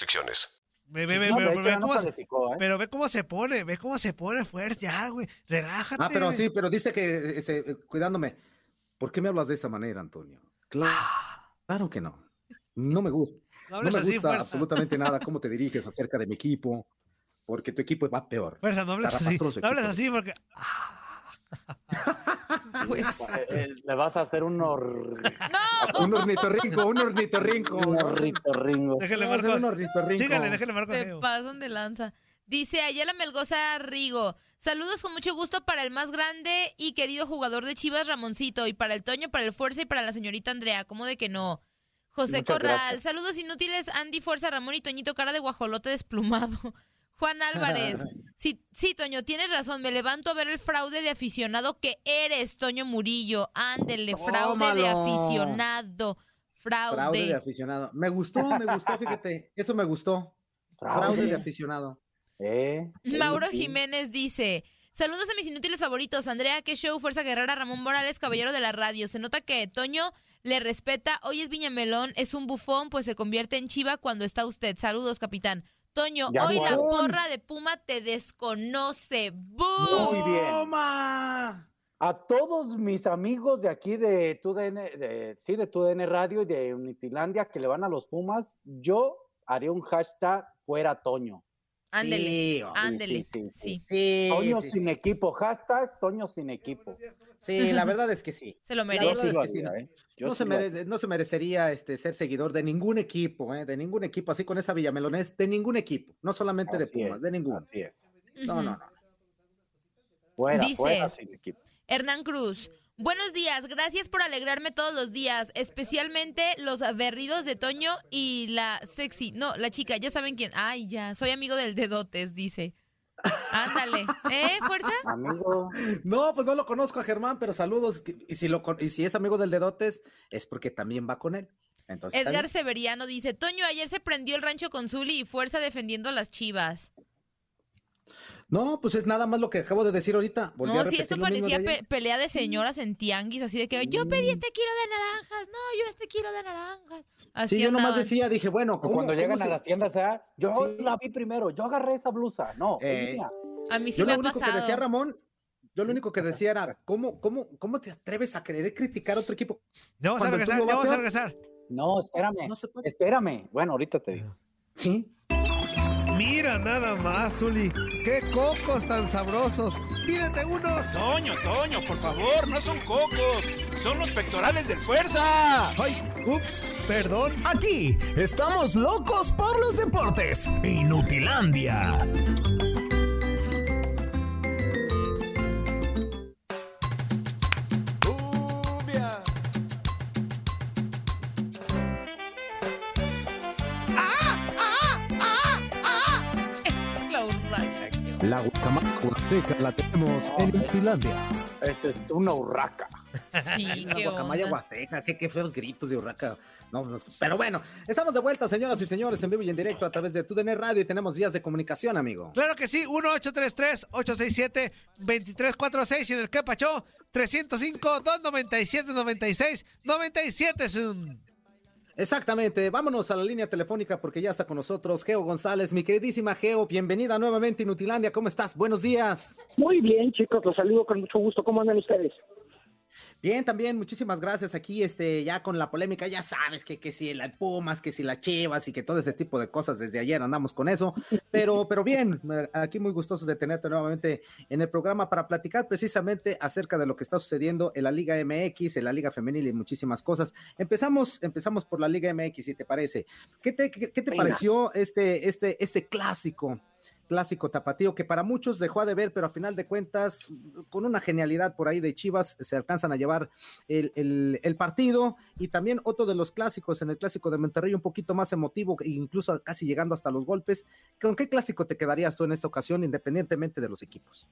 restricciones. Ve, ve, ve, No, ve no ¿eh? pero ve cómo se pone, ve cómo se pone fuerte ya, güey. Relájate. ah, pero sí, pero dice que, ese, eh, cuidándome, ¿por qué me hablas de esa manera, Antonio? Claro, claro que no. No me gusta. No me así, gusta fuerza. absolutamente nada cómo te diriges acerca de mi equipo, porque tu equipo va peor. Fuerza, no hables así. No hables así porque... Pues, Eh, eh, le vas a hacer un, or... no, Un ornitorrinco, un ornitorrinco. un ornitorrinco. Déjale un marco. ornitorrinco. Sígale, déjale marco. te pasan de lanza. Dice Ayala Melgoza Rigo, saludos con mucho gusto para el más grande y querido jugador de Chivas, Ramoncito, y para el Toño, para el Fuerza y para la señorita Andrea, ¿cómo de que no? José Muchas Corral, gracias. saludos inútiles, Andy Fuerza, Ramón y Toñito, cara de guajolote desplumado. Juan Álvarez, sí, sí, Toño, tienes razón, me levanto a ver el fraude de aficionado que eres, Toño Murillo. Ándele, fraude de aficionado. Fraude. Fraude de aficionado. Me gustó, me gustó, fíjate. Eso me gustó. Fraude de aficionado. Eh, Mauro sí. Jiménez dice: Saludos a mis inútiles favoritos. Andrea, qué show, Fuerza Guerrera, Ramón Morales, caballero de la radio. Se nota que Toño le respeta. Hoy es Viñamelón, es un bufón, pues se convierte en chiva cuando está usted. Saludos, capitán. Toño, Ya hoy la porra de Puma te desconoce. ¡Bú! Muy bien. ¡Toma! A todos mis amigos de aquí de TUDN, de, sí, de TUDN Radio y de Unitilandia que le van a los Pumas, yo haré un hashtag fuera Toño. Ándele, Sí, ándele, sí, sí, sí. Sí, Toño sí, sin equipo, hashtag Toño sin equipo. sí, la verdad es que sí. Se lo merece. es que haría, ¿eh? No sí se, mere- no se merecería este, ser seguidor de ningún equipo, ¿eh? de ningún equipo, así con esa Villamelonés, de ningún equipo, no solamente de Pumas, es, de ninguno. Así es. No, no, no. Fuera, Dice- fuera sin equipo. Hernán Cruz. Buenos días, gracias por alegrarme todos los días, especialmente los berridos de Toño y la sexy, no, la chica, ya saben quién. Ay, ya, soy amigo del dedotes, dice. Ándale, ¿eh, fuerza? Amigo, No, pues no lo conozco a Germán, pero saludos. Y si, lo, y si es amigo del Dedotes, es porque también va con él. Entonces, Edgar. Severiano dice, Toño, ayer se prendió el rancho con Zuli y fuerza defendiendo a las chivas. No, pues es nada más lo que acabo de decir ahorita. Volví no, si esto de parecía pe- pelea de señoras en tianguis, así de que yo pedí este kilo de naranjas, no, yo este kilo de naranjas. Así Sí, yo nomás decía, dije, bueno, o ¿cómo, cuando cómo llegan se- a las tiendas, ¿ah? yo Sí. la vi primero, yo agarré esa blusa. No, Eh, mía. A mí sí yo me lo ha único pasado. que decía Ramón, yo lo único que decía era, ¿cómo, cómo, cómo te atreves a querer criticar a otro equipo? Ya vamos a regresar, va vamos a regresar. No, espérame, No espérame. Bueno, ahorita te digo. Sí. Mira nada más, Zuli. Qué cocos tan sabrosos. Pídete unos. Toño, Toño, por favor, no son cocos, son los pectorales del fuerza. Ay, ups, perdón. Aquí estamos locos por los deportes. Inutilandia. La guacamaya huasteca la tenemos en Inutilandia. Esa es una urraca. Sí, La qué guacamaya onda. huasteca, qué, qué feos gritos de urraca. No, no, pero bueno, estamos de vuelta, señoras y señores, en vivo y en directo a través de TUDN Radio y tenemos vías de comunicación, amigo. Claro que sí, 1-833-867-2346 y en el que pachó 305-297-96-97 es un... Exactamente, vámonos a la línea telefónica porque ya está con nosotros Geo González, mi queridísima Geo, bienvenida nuevamente a Inutilandia, ¿cómo estás? Buenos días. Muy bien, chicos, los saludo con mucho gusto. ¿Cómo andan ustedes? Bien, también, muchísimas gracias. Aquí, este, ya con la polémica, ya sabes que, que si el Pumas, que si las Chivas y que todo ese tipo de cosas desde ayer andamos con eso. Pero, pero bien, aquí muy gustosos de tenerte nuevamente en el programa para platicar precisamente acerca de lo que está sucediendo en la Liga MX, en la Liga Femenil y muchísimas cosas. Empezamos, empezamos por la Liga MX, si te parece. ¿Qué te, qué, qué te Venga. pareció este, este, este clásico? Clásico tapatío que para muchos dejó de ver, pero a final de cuentas, con una genialidad por ahí de Chivas, se alcanzan a llevar el, el- partido y también otro de los clásicos, en el clásico de Monterrey, un poquito más emotivo, e incluso casi llegando hasta los golpes. ¿Con qué clásico te quedarías tú en esta ocasión, independientemente de los equipos?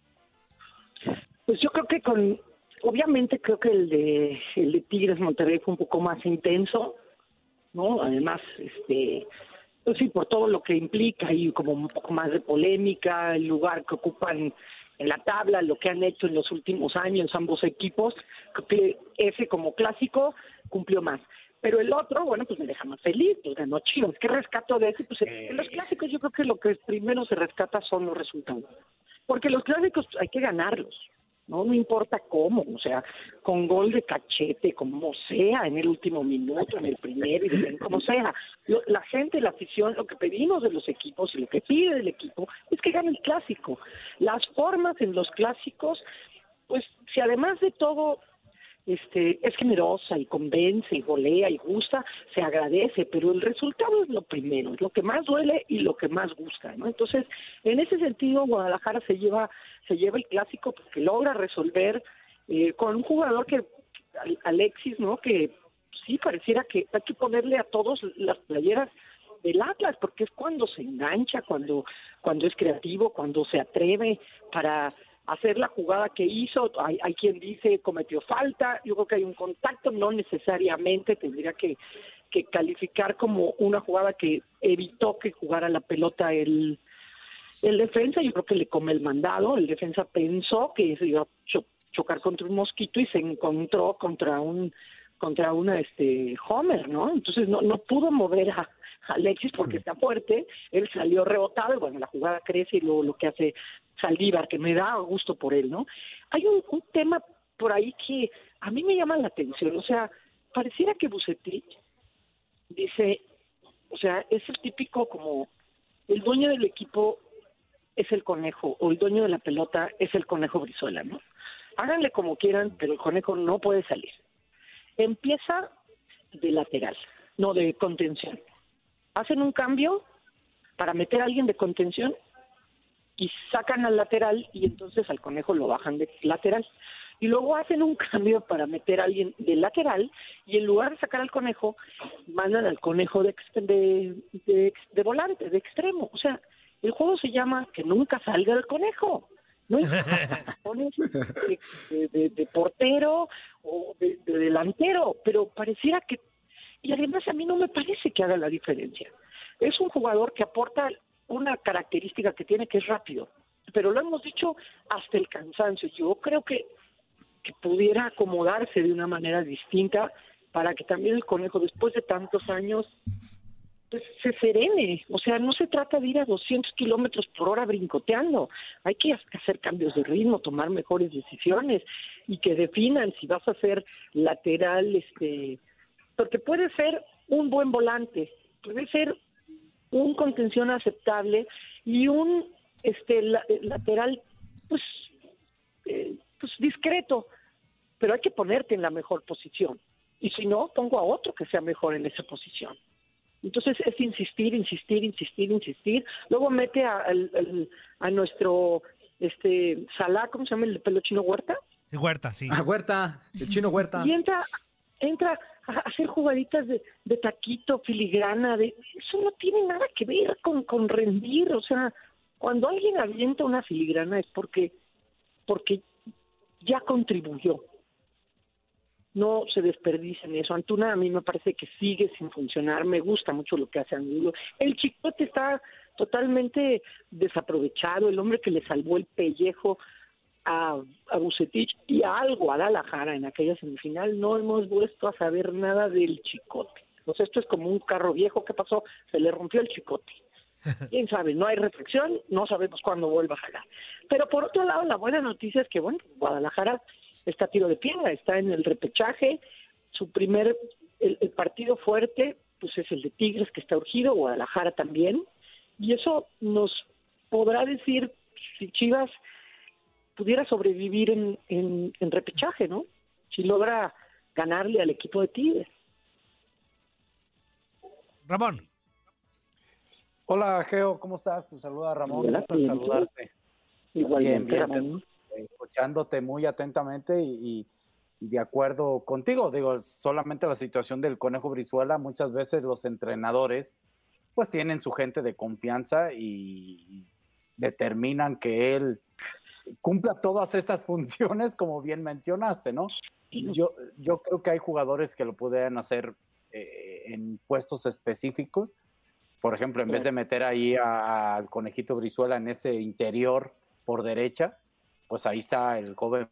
Pues yo creo que con, obviamente creo que el de Tigres Monterrey fue un poco más intenso, ¿no? Además, este, pues sí, por todo lo que implica y como un poco más de polémica, el lugar que ocupan en la tabla, lo que han hecho en los últimos años ambos equipos, creo que ese como clásico cumplió más. Pero el otro, bueno, pues me deja más feliz, pues ganó Chivas. ¿Qué rescato de eso? Pues en los clásicos yo creo que lo que primero se rescata son los resultados. Porque los clásicos hay que ganarlos, ¿no? No importa cómo, o sea, con gol de cachete, como sea, en el último minuto, en el primero, y como sea. Lo- la gente, la afición, lo que pedimos de los equipos y lo que pide del equipo es que gane el clásico. Las formas en los clásicos, pues si además de todo este, es generosa y convence y golea y gusta, se agradece, pero el resultado es lo primero, es lo que más duele y lo que más gusta, ¿no? Entonces, en ese sentido, Guadalajara se lleva, se lleva el clásico porque logra resolver eh, con un jugador que, Al- Alexis, ¿no? Que sí pareciera que hay que ponerle a todos las playeras del Atlas, porque es cuando se engancha, cuando, cuando es creativo, cuando se atreve para hacer la jugada que hizo. Hay, hay quien dice cometió falta, yo creo que hay un contacto, no necesariamente tendría que, que calificar como una jugada que evitó que jugara la pelota el, el defensa, yo creo que le come el mandado, el defensa pensó que se iba a cho- chocar contra un mosquito y se encontró contra un contra una este Homer, ¿no? Entonces no no pudo mover a, a Alexis porque está fuerte, él salió rebotado y bueno, la jugada crece y luego lo que hace Saldívar, que me da gusto por él, ¿no? Hay un, tema por ahí que a mí me llama la atención, o sea, pareciera que Bucetich dice, o sea, es el típico como el dueño del equipo es el conejo o el dueño de la pelota es el conejo Brizuela, ¿no? Háganle como quieran, pero el conejo no puede salir. Empieza de lateral, no de contención. Hacen un cambio para meter a alguien de contención y sacan al lateral y entonces al conejo lo bajan de lateral. Y luego hacen un cambio para meter a alguien de lateral y en lugar de sacar al conejo, mandan al conejo de, de, de de volante, de extremo. O sea, el juego se llama que nunca salga el conejo. No pones de, de- de- de portero o de, de delantero, pero pareciera que... Y además a mí no me parece que haga la diferencia. Es un jugador que aporta una característica que tiene que es rápido, pero lo hemos dicho hasta el cansancio. Yo creo que, que pudiera acomodarse de una manera distinta para que también el conejo, después de tantos años, pues se serene. O sea, no se trata de ir a 200 kilómetros por hora brincoteando. Hay que hacer cambios de ritmo, tomar mejores decisiones y que definan si vas a ser lateral, este, porque puede ser un buen volante, puede ser un contención aceptable y un este la- lateral pues eh, pues discreto. Pero hay que ponerte en la mejor posición. Y si no pongo a otro que sea mejor en esa posición. Entonces es insistir insistir insistir insistir. Luego mete a, al- al- a nuestro este Salah cómo se llama el pelo chino Huerta Sí, Huerta, sí. Ah, Huerta, el chino Huerta. y entra, entra hacer jugaditas de, taquito, filigrana, de eso no tiene nada que ver con, con rendir, o sea, cuando alguien avienta una filigrana es porque, porque ya contribuyó. No se desperdicia en eso. Antuna a mí me parece que sigue sin funcionar, me gusta mucho lo que hace Angulo. El chicote está totalmente desaprovechado, el hombre que le salvó el pellejo a, a Bucetich y a algo a Guadalajara en aquella semifinal, no hemos vuelto a saber nada del chicote. Sea, esto es como un carro viejo, ¿qué pasó? Se le rompió el chicote. Quién sabe, no hay reflexión, no sabemos cuándo vuelva a jalar. Pero por otro lado, la buena noticia es que, bueno, Guadalajara está a tiro de piedra, está en el repechaje, su primer, el, el partido fuerte, pues es el de Tigres, que está urgido, Guadalajara también, y eso nos podrá decir si Chivas pudiera sobrevivir en, en, en repechaje, ¿no? Si logra ganarle al equipo de Tigres. Ramón. Hola, Geo, ¿cómo estás? Te saluda Ramón. Hola, bien, saludarte. Igualmente, Bien, bien, Ramón. escuchándote muy atentamente y, y de acuerdo contigo. Digo, solamente la situación del Conejo Brizuela, muchas veces los entrenadores pues tienen su gente de confianza y determinan que él cumpla todas estas funciones como bien mencionaste, ¿no? Yo, yo creo que hay jugadores que lo pueden hacer eh, en puestos específicos. Por ejemplo, en vez de meter ahí al conejito Brizuela en ese interior por derecha, pues ahí está el joven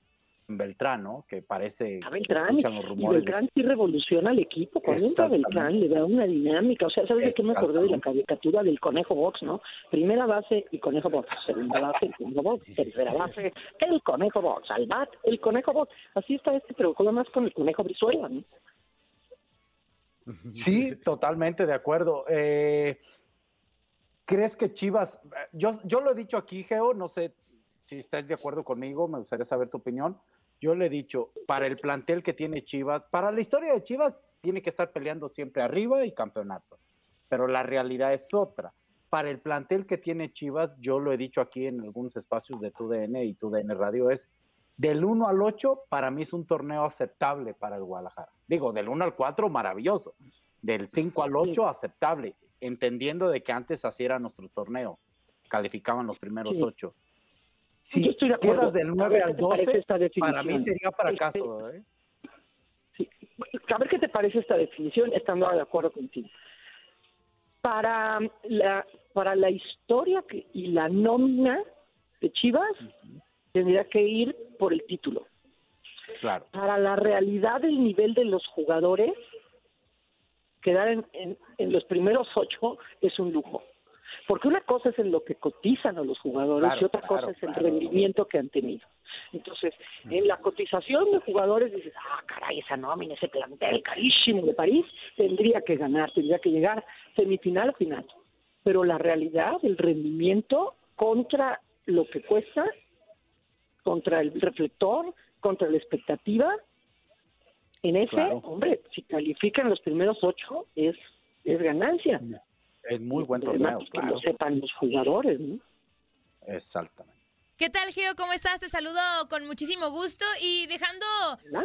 Beltrán, ¿no? Que parece A que se Beltrán, escuchan los y rumores. de- Beltrán sí revoluciona al equipo. Cuando entra. Beltrán le da una dinámica. O sea, ¿sabes de qué me acordé de la caricatura del conejo box, no? Primera base, el conejo box. Segunda base, el conejo box. Tercera base, el conejo box. Al bat, el conejo box. Así está este, pero juega más con el conejo Brizuela, ¿no? Sí, totalmente de acuerdo. Eh, ¿Crees que Chivas, yo, yo lo he dicho aquí, Geo, no sé si estás de acuerdo conmigo, me gustaría saber tu opinión. Yo le he dicho, para el plantel que tiene Chivas, para la historia de Chivas, tiene que estar peleando siempre arriba y campeonatos, pero la realidad es otra. Para el plantel que tiene Chivas, yo lo he dicho aquí en algunos espacios de TUDN y TUDN Radio, es del 1 al 8, para mí es un torneo aceptable para el Guadalajara. Digo, del 1 al 4, maravilloso. Del 5 al 8, aceptable. Entendiendo de que antes así era nuestro torneo. Calificaban los primeros Sí. 8. Si Yo estoy de acuerdo. del A 9 ver al qué te parece 12, esta para mí sería fracaso. ¿eh? A ver qué te parece esta definición, estando de acuerdo contigo. Para la, para la historia que- y la nómina de Chivas, tendría que ir por el título. Claro. Para la realidad del nivel de los jugadores, quedar en, en- en los primeros ocho es un lujo. Porque una cosa es en lo que cotizan a los jugadores Claro, y otra claro, cosa es el claro. rendimiento que han tenido. Entonces, en la cotización de jugadores dices, ah, caray, esa nómina, ese plantel carísimo de París, tendría que ganar, tendría que llegar semifinal o final. Pero la realidad, el rendimiento, contra lo que cuesta, contra el reflector, contra la expectativa. En ese, hombre, si califican los primeros ocho, es, es ganancia. Es muy buen torneo, pues, que claro. lo sepan los jugadores, ¿no? Exactamente. ¿Qué tal, Geo? ¿Cómo estás? Te saludo con muchísimo gusto. Y dejando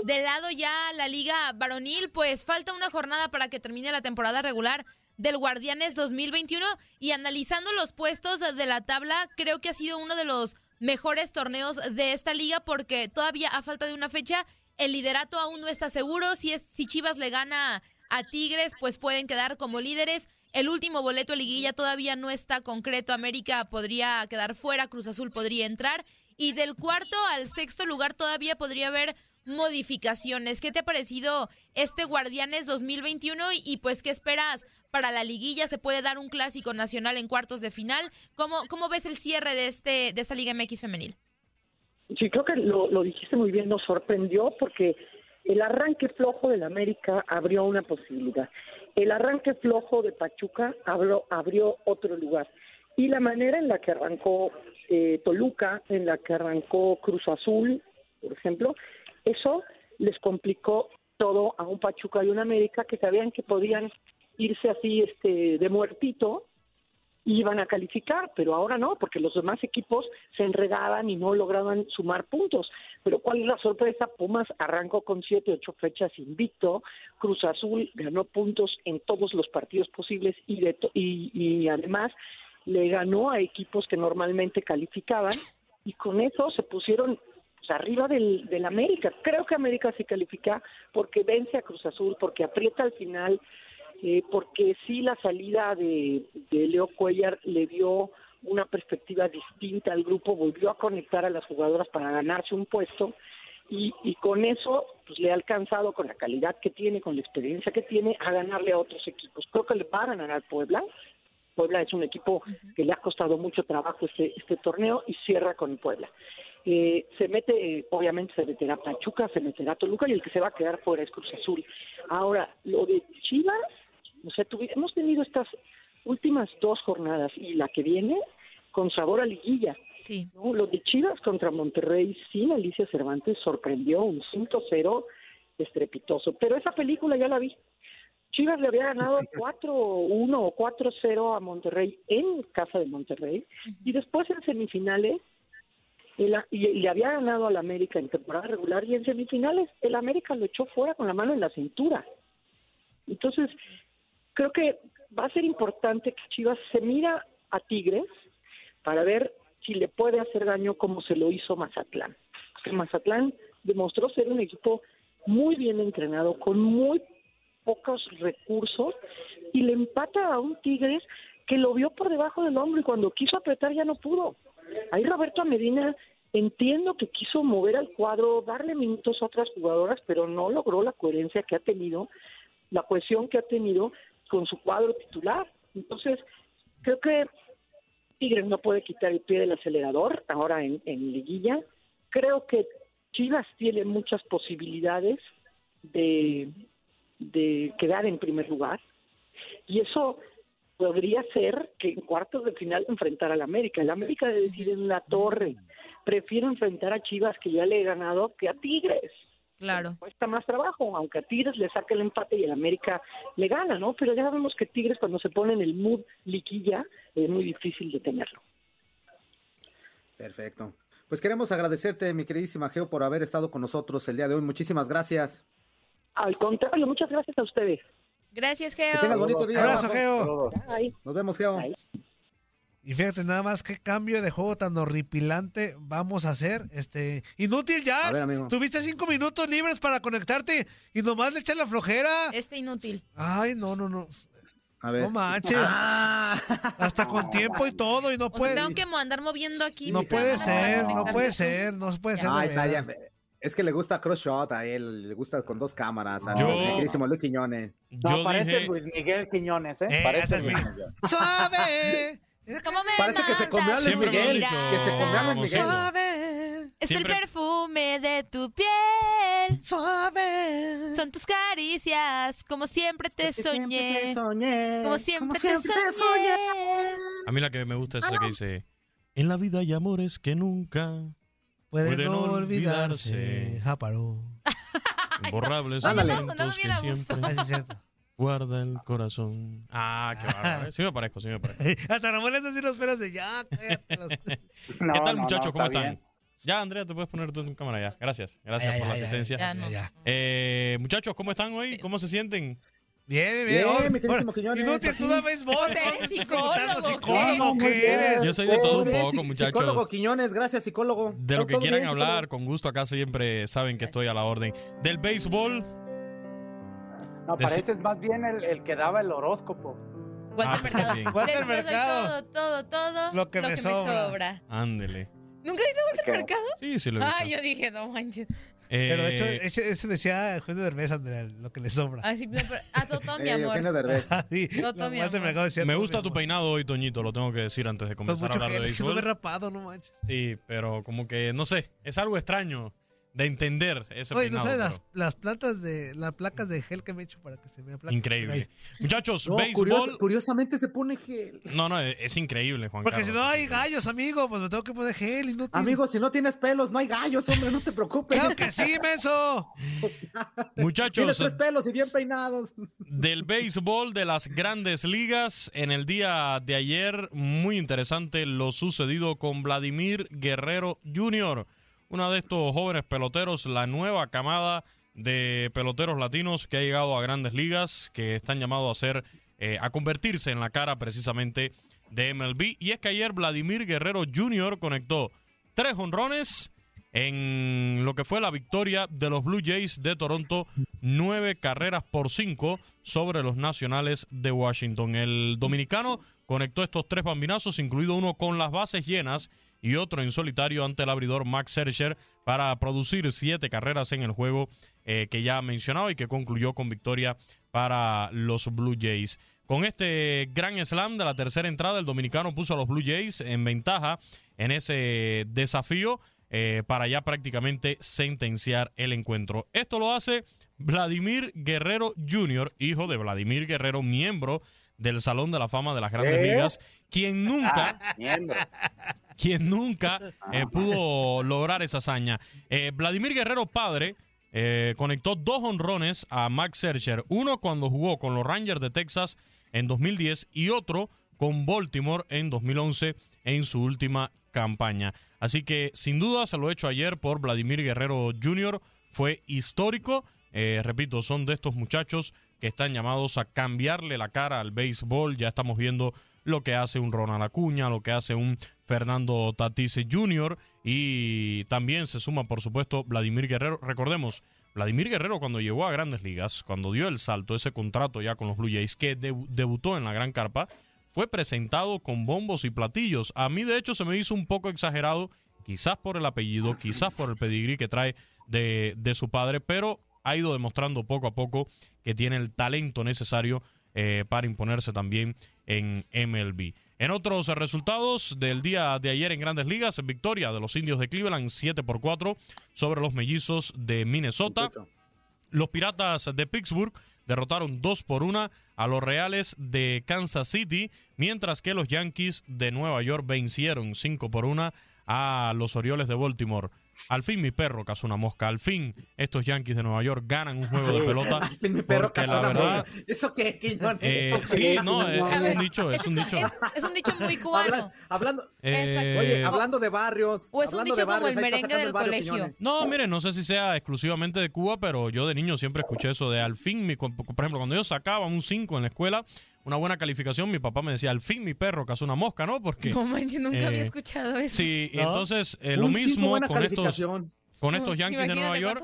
de lado ya la liga varonil, pues falta una jornada para que termine la temporada regular del Guardianes 2021 y analizando los puestos de la tabla, creo que ha sido uno de los mejores torneos de esta liga porque todavía a falta de una fecha el liderato aún no está seguro. Si es si Chivas le gana a Tigres, pues pueden quedar como líderes. El último boleto a liguilla todavía no está concreto. América podría quedar fuera, Cruz Azul podría entrar. Y del cuarto al sexto lugar todavía podría haber modificaciones. ¿Qué te ha parecido este Guardianes 2021? Y, y, pues, ¿qué esperas para la liguilla? ¿Se puede dar un clásico nacional en cuartos de final? ¿Cómo, cómo ves el cierre de, este, de esta Liga MX femenil? Sí, creo que lo, lo dijiste muy bien, nos sorprendió porque el arranque flojo del América abrió una posibilidad. El arranque flojo de Pachuca abrió, abrió otro lugar. Y la manera en la que arrancó eh, Toluca, en la que arrancó Cruz Azul, por ejemplo, eso les complicó todo a un Pachuca y un América que sabían que podían irse así este de muertito y iban a calificar, pero ahora no, porque los demás equipos se enredaban y no lograban sumar puntos. Pero ¿cuál es la sorpresa? Pumas arrancó con siete, ocho fechas invicto, Cruz Azul ganó puntos en todos los partidos posibles y, de y, y además le ganó a equipos que normalmente calificaban y con eso se pusieron pues, arriba del, del América. Creo que América se califica porque vence a Cruz Azul, porque aprieta al final, eh, porque sí la salida de, de, Leo Cuellar le dio una perspectiva distinta al grupo, volvió a conectar a las jugadoras para ganarse un puesto y, y con eso pues le ha alcanzado con la calidad que tiene, con la experiencia que tiene, a ganarle a otros equipos. Creo que le va a ganar Puebla. Puebla es un equipo que le ha costado mucho trabajo este, este torneo y cierra con Puebla. Eh, se mete, obviamente se meterá Pachuca, se meterá Toluca y el que se va a quedar fuera es Cruz Azul. Ahora, lo de Chivas, o sea, hemos tenido estas últimas dos jornadas y la que viene con sabor a liguilla. Sí. ¿no? Lo de Chivas contra Monterrey sin Alicia Cervantes sorprendió un 5-0 estrepitoso, pero esa película ya la vi. Chivas le había ganado 4-1 o 4-0 a Monterrey en casa de Monterrey y después en semifinales el, y, y, le había ganado al América en temporada regular y en semifinales el América lo echó fuera con la mano en la cintura. Entonces, creo que va a ser importante que Chivas se mira a Tigres para ver si le puede hacer daño como se lo hizo Mazatlán. Porque Mazatlán demostró ser un equipo muy bien entrenado, con muy pocos recursos, y le empata a un Tigres que lo vio por debajo del hombro y cuando quiso apretar ya no pudo. Ahí Roberto Medina entiendo que quiso mover al cuadro, darle minutos a otras jugadoras, pero no logró la coherencia que ha tenido, la cohesión que ha tenido con su cuadro titular. Entonces, creo que Tigres no puede quitar el pie del acelerador ahora en, en liguilla. Creo que Chivas tiene muchas posibilidades de, de quedar en primer lugar y eso podría ser que en cuartos de final enfrentar al América. El América debe decir en la torre. Prefiero enfrentar a Chivas que ya le he ganado que a Tigres. Claro. Cuesta más trabajo, aunque a Tigres le saque el empate y el América le gana, ¿no? Pero ya sabemos que Tigres cuando se pone en el mood liquilla es muy difícil detenerlo. Perfecto. Pues queremos agradecerte, mi queridísima Geo, por haber estado con nosotros el día de hoy. Muchísimas gracias. Al contrario, muchas gracias a ustedes. Gracias, Geo. Que tengas bonito día. Abrazo, Geo. Bye. Nos vemos, Geo. Bye. Y fíjate nada más qué cambio de juego tan horripilante vamos a hacer. Este, inútil ya. A ver, amigo. Tuviste cinco minutos libres para conectarte y nomás le echas la flojera. Este inútil. Ay, no, no, no. A ver. No manches. Ah. Hasta con tiempo y todo y no O sea, puede. tengo que andar moviendo aquí. No puede ser, no puede ser, no puede ser. Ay, ya. Es que le gusta cross shot a él, le gusta con dos cámaras. A Yo- queridísimo Luis Quiñones. No, Yo parece dije, Luis Miguel Quiñones, ¿eh? Eh, parece. Luis. Suave. ¿Cómo me Parece que se comió a Luis Siempre me Miguel. dicho. Que se comió a Luis Miguel. Suave. Es Siempre- el perfume de tu piel. Suave. Son tus caricias, como siempre te soñé. soñé. Como siempre, te siempre soñé. a mí la que me gusta es esa que dice, En la vida hay amores que nunca Pueden, pueden olvidarse. olvidarse. Jáparo. Imborrables Oye, momentos que gusto. siempre Ah, sí, es cierto. Guarda el corazón. Ah, qué bárbaro. ¿eh? Sí me parezco, sí me parezco. Hasta Ramón es así los pelos de ya, cállate los- No, ¿Qué tal, no, muchachos? no, ¿Cómo está están? bien. Ya, Andrea, te puedes poner tú en cámara ya. Gracias. Gracias Ay, por ay, la asistencia. Ya. Ya. Eh, muchachos, ¿cómo están hoy? ¿Cómo se sienten? Bien, bien, bien. Oh, mi queridísimo bueno, Quiñones, Inútil, tú aquí. da béisbol. O sea, eres psicólogo, psicólogo, ¿qué? ¿qué eres? Yo soy de todo un poco, muchachos. Psicólogo Quiñones, gracias, psicólogo. De lo que quieran bien, hablar, psicólogo. con gusto acá siempre saben que estoy a la orden. Del béisbol, No, De- pareces más bien el, el que daba el horóscopo. Walter Ah, Mercado. bien. Walter Les Mercado. todo, todo, todo Lo que me sobra. ándele. ¿Nunca viste a Walter ¿Qué? Mercado? Sí, sí lo he Ah, visto. yo dije, no manches. Pero de hecho, Eh, ese, ese decía el juez de Derbez, Andrea, lo que le sobra. Ah, sí, no, pero- ah, todo, todo, mi amor. Eugenio Derbez. Ah, sí. No, todo mi Walter amor. Mercado decía me gusta tu peinado hoy, Toñito, lo tengo que decir antes de Con comenzar a hablar de que no me béisbol. rapado, no manches. Sí, pero como que, no sé, es algo extraño de entender ese Oye, ¿no peinado. sabes las, las plantas de, las placas de gel que me he hecho para que se me aplaque? Increíble. Muchachos, No, béisbol. curioso- curiosamente se pone gel. No, no, es, es increíble, Juan Porque si Carlos. no hay gallos, amigo, pues me tengo que poner gel. Inútil. Amigo, si no tienes pelos, no hay gallos, hombre, no te preocupes. Claro que sí, menso. Tienes Muchachos, tres pelos y bien peinados. del béisbol de las grandes ligas. En el día de ayer, muy interesante lo sucedido con Vladimir Guerrero Jr., uno de estos jóvenes peloteros, la nueva camada de peloteros latinos que ha llegado a grandes ligas, que están llamados a ser, eh, a convertirse en la cara precisamente de MLB. Y es que ayer Vladimir Guerrero Jr. conectó tres honrones en lo que fue la victoria de los Blue Jays de Toronto, nueve carreras por cinco sobre los Nacionales de Washington. El dominicano conectó estos tres bambinazos, incluido uno con las bases llenas y otro en solitario ante el abridor Max Scherzer para producir siete carreras en el juego eh, que ya mencionaba y que concluyó con victoria para los Blue Jays. Con este gran slam de la tercera entrada, el dominicano puso a los Blue Jays en ventaja en ese desafío eh, para ya prácticamente sentenciar el encuentro. Esto lo hace Vladimir Guerrero Jr., hijo de Vladimir Guerrero, miembro del Salón de la Fama de las Grandes ¿Eh? Ligas, quien nunca Ah. Quien nunca eh, pudo lograr esa hazaña. Eh, Vladimir Guerrero padre eh, conectó dos honrones a Max Scherzer, uno cuando jugó con los Rangers de Texas en 2010 y otro con Baltimore en 2011 en su última campaña. Así que sin duda se lo hecho ayer por Vladimir Guerrero Jr. Fue histórico. Repito, son de estos muchachos que están llamados a cambiarle la cara al béisbol. Ya estamos viendo lo que hace un Ronald Acuña, lo que hace un Fernando Tatis Jr. y también se suma, por supuesto, Vladimir Guerrero. Recordemos, Vladimir Guerrero cuando llegó a grandes ligas, cuando dio el salto, ese contrato ya con los Blue Jays, que debu- debutó en la gran carpa, fue presentado con bombos y platillos. A mí, de hecho, se me hizo un poco exagerado, quizás por el apellido, quizás por el pedigrí que trae de, de su padre, pero ha ido demostrando poco a poco que tiene el talento necesario eh, para imponerse también en MLB. En otros resultados del día de ayer en Grandes Ligas, victoria de los indios de Cleveland 7 por 4 sobre los mellizos de Minnesota. Los Piratas de Pittsburgh derrotaron 2 por 1 a los Reales de Kansas City, mientras que los Yankees de Nueva York vencieron 5 por 1 a los Orioles de Baltimore. Al fin mi perro cazó una mosca. Al fin estos Yankees de Nueva York ganan un juego de pelota. Al fin mi perro cazó la una verdad, mosca. ¿Eso qué, Quiñones? eh, ¿Eso sí, qué? no, es, es ver, un dicho, es un es, dicho. es- es un dicho muy cubano. Habla- hablando, Eh, oye, hablando de barrios. O es un dicho de como el merengue del el barrio colegio. Quiñones. No, mire, no sé si sea exclusivamente de Cuba, pero yo de niño siempre escuché eso de al fin, mi, por ejemplo, cuando yo sacaba un 5 en la escuela, una buena calificación, mi papá me decía, al fin mi perro cazó una mosca, ¿no? Porque... No manches, nunca había eh, escuchado eso. Sí, y ¿No? entonces eh, lo mismo con estos, con estos Yankees de Nueva York,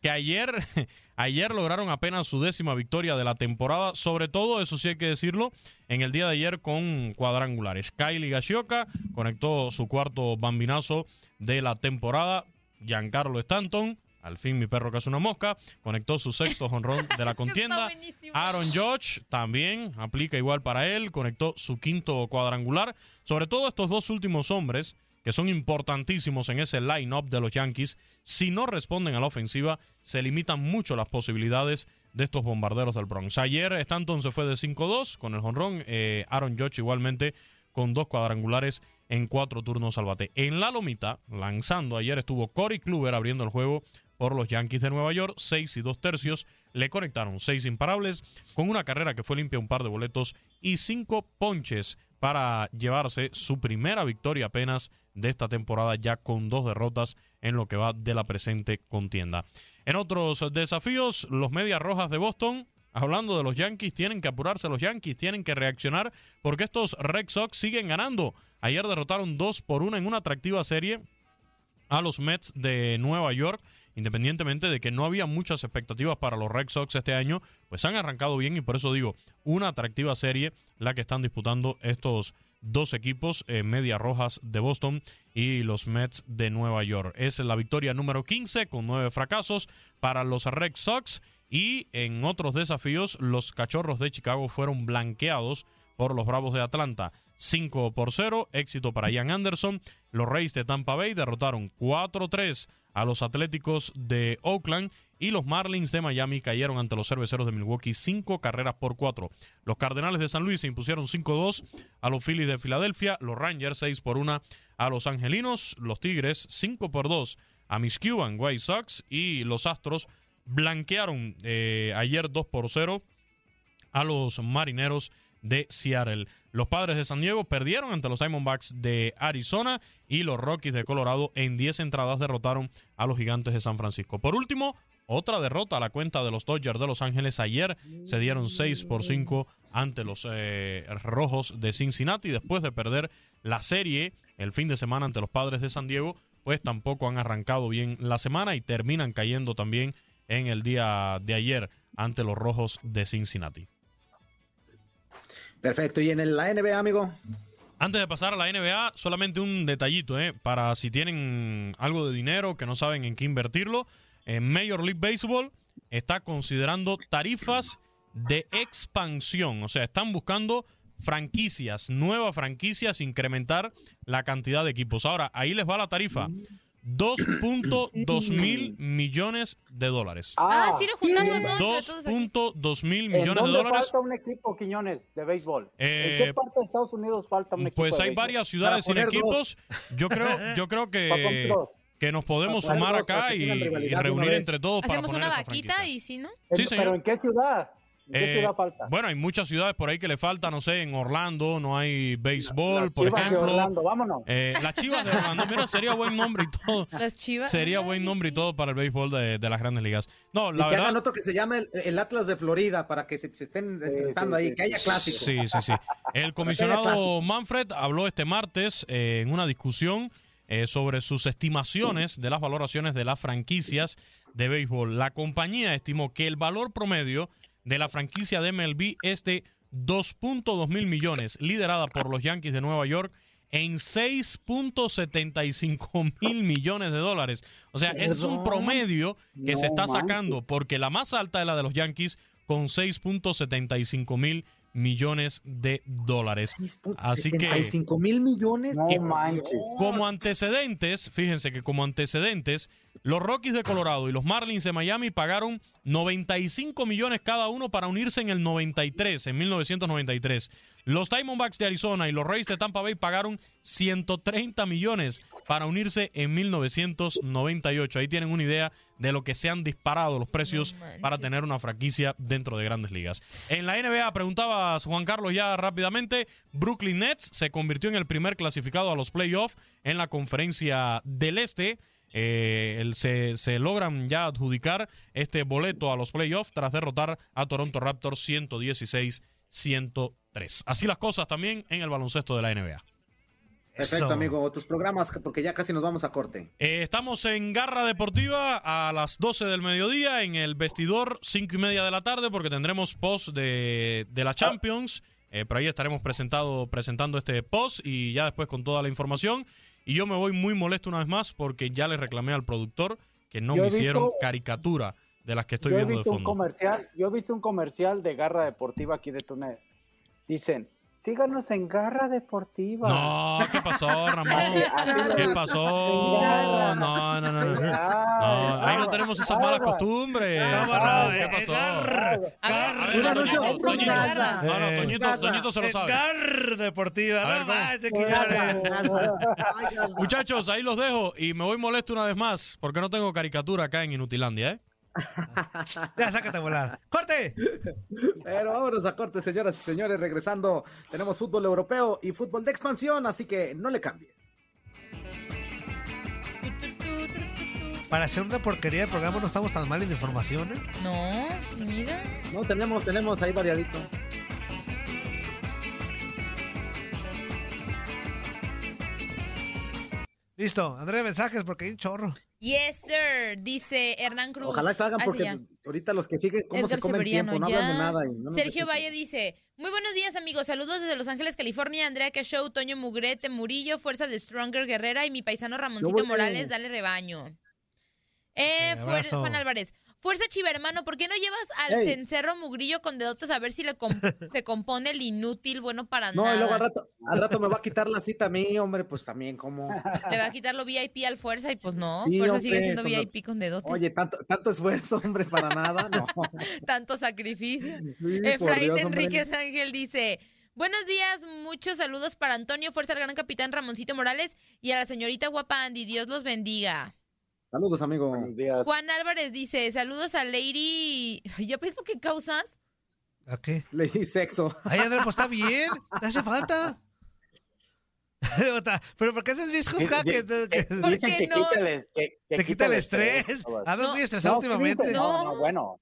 que ayer, ayer lograron apenas su décima victoria de la temporada, sobre todo, eso sí hay que decirlo, en el día de ayer con cuadrangulares. Kylie Gashioka conectó su cuarto bambinazo de la temporada, Giancarlo Stanton, al fin mi perro que hace una mosca, conectó su sexto jonrón de la contienda. Aaron Judge también aplica igual para él, conectó su quinto cuadrangular. Sobre todo estos dos últimos hombres, que son importantísimos en ese line-up de los Yankees, si no responden a la ofensiva, se limitan mucho las posibilidades de estos bombarderos del Bronx. Ayer Stanton se fue de 5-2 con el jonrón, eh, Aaron Judge igualmente con dos cuadrangulares en cuatro turnos al bate. En la lomita, lanzando ayer estuvo Corey Kluber abriendo el juego por los Yankees de Nueva York, seis y dos tercios. Le conectaron seis imparables con una carrera que fue limpia, un par de boletos y cinco ponches para llevarse su primera victoria apenas de esta temporada ya con dos derrotas en lo que va de la presente contienda. En otros desafíos, los Medias Rojas de Boston, hablando de los Yankees, tienen que apurarse los Yankees, tienen que reaccionar porque estos Red Sox siguen ganando. Ayer derrotaron dos por una en una atractiva serie a los Mets de Nueva York, independientemente de que no había muchas expectativas para los Red Sox este año, pues han arrancado bien y por eso digo, una atractiva serie la que están disputando estos dos equipos, eh, Medias Rojas de Boston y los Mets de Nueva York. Es la victoria número 15 con nueve fracasos para los Red Sox y en otros desafíos los Cachorros de Chicago fueron blanqueados por los Bravos de Atlanta. 5 por 0, éxito para Ian Anderson. Los Reyes de Tampa Bay derrotaron 4-3 a los Atléticos de Oakland y los Marlins de Miami cayeron ante los Cerveceros de Milwaukee 5 carreras por 4. Los Cardenales de San Luis se impusieron 5-2 a los Phillies de Filadelfia, los Rangers 6 por 1 a los Angelinos, los Tigres 5 por 2 a Miss Cuban White Sox y los Astros blanquearon eh, ayer 2 por 0 a los Marineros de Seattle. Los padres de San Diego perdieron ante los Diamondbacks de Arizona y los Rockies de Colorado en 10 entradas derrotaron a los Gigantes de San Francisco. Por último, otra derrota a la cuenta de los Dodgers de Los Ángeles. Ayer se dieron 6 por 5 ante los eh, Rojos de Cincinnati después de perder la serie el fin de semana ante los padres de San Diego. Pues tampoco han arrancado bien la semana y terminan cayendo también en el día de ayer ante los Rojos de Cincinnati. Perfecto. ¿Y en la NBA, amigo? Antes de pasar a la NBA, solamente un detallito, ¿eh? Para si tienen algo de dinero que no saben en qué invertirlo. En Major League Baseball está considerando tarifas de expansión. O sea, están buscando franquicias, nuevas franquicias, incrementar la cantidad de equipos. Ahora, ahí les va la tarifa. 2.2 mil millones de dólares. Ah, sí lo juntamos, ¿no? 2.2 mil ¿En millones de dónde dólares. falta un equipo, Quiñones, de béisbol? Eh, ¿En qué parte de Estados Unidos falta un equipo Pues de hay varias ciudades sin Para equipos. dos. Yo creo, yo creo Para que, dos. que nos podemos Para sumar dos, para acá y, y de reunir entre todos para Hacemos poner una vaquita franquicia. y si no. Sí, ¿En- señor. ¿Pero en qué ciudad? ¿En qué Eh, ciudad falta? Bueno, hay muchas ciudades por ahí que le falta, no sé, en Orlando no hay béisbol, Las por Chivas de ejemplo. Orlando, vámonos. Eh, las Chivas de Orlando, mira, sería buen nombre y todo. Las chivas. Sería buen nombre y todo para el béisbol de, de las grandes ligas. No, Y la que verdad. hagan otro que se llame el, el Atlas de Florida para que se, se estén enfrentando sí, ahí, sí. que haya clásico. Sí, sí, sí. El comisionado. Manfred habló este martes eh, en una discusión eh, sobre sus estimaciones de las valoraciones de las franquicias de béisbol. La compañía estimó que el valor promedio de la franquicia de MLB es de 2.2 mil millones, liderada por los Yankees de Nueva York en 6.75 mil millones de dólares. O sea, ese es un promedio que No se está sacando porque la más alta es la de los Yankees con 6.75 mil millones de dólares. Así que 75 mil millones. No y- manches. como antecedentes, fíjense que como antecedentes, los Rockies de Colorado y los Marlins de Miami pagaron 95 millones cada uno para unirse en el 93, en 1993. Los Diamondbacks de Arizona y los Rays de Tampa Bay pagaron 130 millones para unirse en 1998. Ahí tienen una idea de lo que se han disparado los precios para tener una franquicia dentro de grandes ligas. En la NBA, preguntabas Juan Carlos ya rápidamente, Brooklyn Nets se convirtió en el primer clasificado a los playoffs en la conferencia del Este. Eh, el- se, se logran ya adjudicar este boleto a los playoffs tras derrotar a Toronto Raptors 116-103. Así las cosas también en el baloncesto de la NBA. Perfecto, Eso. amigo. Tus programas, porque ya casi nos vamos a corte. Eh, estamos en Garra Deportiva a las 12 del mediodía en el vestidor, 5 y media de la tarde, porque tendremos post de, de la Champions. Eh, por ahí estaremos presentado, presentando este post y ya después con toda la información. Y yo me voy muy molesto una vez más porque ya le reclamé al productor que no Yo me he visto- hicieron caricatura de las que estoy yo he viendo de visto un fondo. comercial, yo he visto un comercial de Garra Deportiva aquí de Túnez. Dicen, síganos en Garra Deportiva. No, ¿qué pasó, Ramón? ¿Qué pasó? No, no, no, no. No, ahí no tenemos esas malas costumbres. Ramón, ¿Qué pasó? A ver, Un anuncio, Toñito. No, no, Eh, Toñito, Garra. Toñito se lo sabe. Gar Deportiva. A ver, Quiñones. Muchachos, ahí los dejo y me voy molesto una vez más porque no tengo caricatura acá en Inutilandia, ¿eh? Ya, sácate a volar. ¡Corte! Pero vámonos a corte, señoras y señores. Regresando, tenemos fútbol europeo y fútbol de expansión, así que no le cambies. Para hacer una porquería de programa no estamos tan mal en información, ¿eh? No, mira. No, tenemos, tenemos ahí variadito. Listo, André, mensajes porque hay un chorro. Yes, sir, dice Hernán Cruz. Ojalá salgan porque ya. ahorita los que siguen, ¿cómo Edgar se comen tiempo? No hablan de nada. y no Sergio. Valle dice, muy buenos días amigos, saludos desde Los Ángeles, California, Andrea Show, Toño Mugrete, Murillo, Fuerza de Stronger Guerrera y mi paisano Ramoncito? Morales, dale rebaño. Eh, abrazo. Juan Álvarez, Fuerza Chiva hermano, ¿por qué no llevas al Ey. cencerro Mugrillo con dedotes a ver si le com- se compone el inútil bueno para No, nada? y luego al rato, al rato me va a quitar la cita a mí, hombre, pues también como... Le va a quitar lo VIP al Fuerza y pues no, Sí, Fuerza hombre, sigue siendo VIP con dedotes. Oye, tanto, tanto esfuerzo, hombre, para nada, no. Tanto sacrificio. Sí, Efraín Dios, hombre. Enríquez Ángel dice: Buenos días, muchos saludos para Antonio, fuerza al gran capitán Ramoncito Morales y a la señorita guapa Andy. Dios los bendiga. Saludos, amigo. Buenos días. Juan Álvarez dice: Saludos a Lady. ¿Ya ves lo que causas? ¿A qué? Le di sexo. Ay, André, pues está bien. Te hace falta. Pero ¿por qué haces mis juzgas que, que- que ¿Por qué que no? quita el, que- que te quita el estrés? chavas. Andas No. muy estresado No, ¿qué últimamente. No, no, bueno.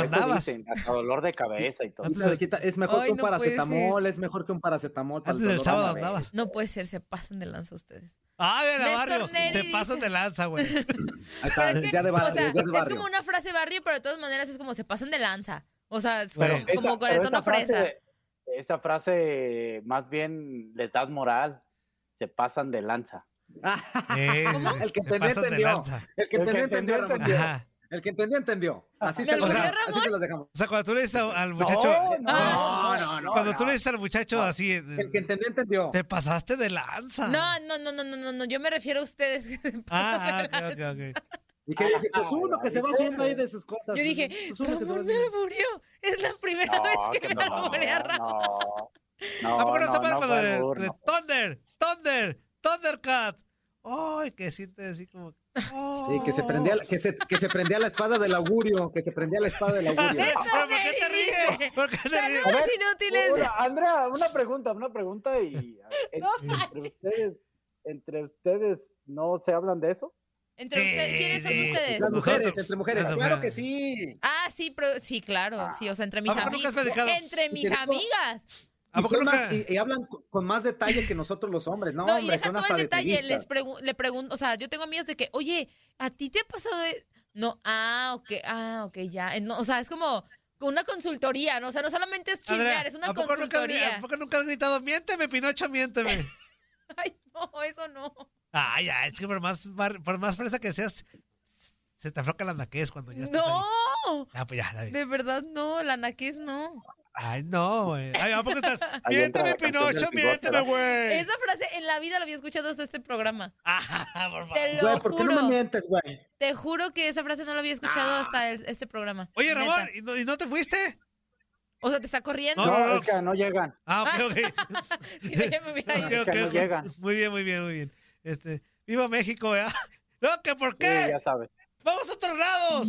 Pues andabas? dicen, hasta dolor de cabeza y todo. Es mejor Ay, que un no paracetamol, es mejor que un paracetamol. Antes del sábado andabas. No puede ser, se pasan de lanza ustedes. Ah, mira, barrio. Neri Se dice- pasan de lanza, güey. Ya de barrio, o sea, es como una frase barrio, pero de todas maneras es como se pasan de lanza. O sea, es Pero como, Esa- como con el tono esa frase- fresa. Esa frase más bien les das moral. Se pasan de lanza. Eh, El que se entendió. El que que entendió, entendió, El que entendió, entendió. Así ¿Me se los albureó, dejamos. Así Ramón? se los dejamos. O sea, cuando tú le dices al muchacho. No, no, no, no, Cuando no. tú le dices al muchacho así. eh, El que entendió, entendió. Te pasaste de lanza. No, no, no, no, no, no, no, yo me refiero a ustedes. Ah, ah, ok, ok, ok. Y que dice, pues uno que se va haciendo ahí de sus cosas. Yo dije, Pues Ramón me alburió. Es la primera No, vez que que me no, alburea Ramón. no, no, ¿A poco no, no, está mal no cuando de, de no. Thunder, Thunder, Thundercat? Ay, que siente así como. Sí, que se prendía, la- que se, que se prendía la espada del augurio, que se prendía la espada del augurio. Néstor ¿Pero por qué te ríes? ¿Por qué te ríes? Saludos inútiles. Una- Andrea, una pregunta, una pregunta y No entre ustedes, entre ustedes no se hablan de eso. Entre ustedes, ¿quiénes son ustedes? Las mujeres, entre mujeres. Claro que sí. Ah, sí, pero, sí, claro, sí, o sea, entre mis ¿A poco nunca has amigas. Entre mis amigas. ¿A Y, poco nunca- más- y- y hablan con- más detalle que nosotros los hombres. No, No, y hombre, deja son todo hasta el detalle, les pregu- le pregunto, o sea, yo tengo amigas de que, oye, ¿a ti te ha pasado de...? No, ah, ok, ah, ok, ya. Eh, no, o sea, es como una consultoría, ¿no? O sea, no solamente es chismear, es una ¿a poco, nunca, consultoría. ¿A poco nunca has gritado, miénteme, Pinocho, miénteme? Ay, no, eso no. Ay, ya, es que por más, por más fresa que seas, se te afloca la naquez cuando ya estás No, ahí. Ah, pues ya, David. de verdad no, la naquez no. Ay, no, güey. Ay, ¿a poco estás? Miénteme, Pinocho, miénteme, güey. Esa frase en la vida la había escuchado hasta este programa. Ah, por favor. Te lo Güey, ¿por qué no me juro. mientes, güey? Te juro que esa frase no la había escuchado hasta el- este programa. Ah. Oye, Neta. Ramón, ¿y no, y no te fuiste? O sea, te está corriendo. No, No, no, no. es que no llegan. Ah, ok, ok. Si no, ya me hubiera ido. Ok, ok, no ok. llegan. Muy bien, muy bien, muy bien. Este, viva México, ¿verdad? No, que por Sí, qué. ya sabes. Vamos a otros lados.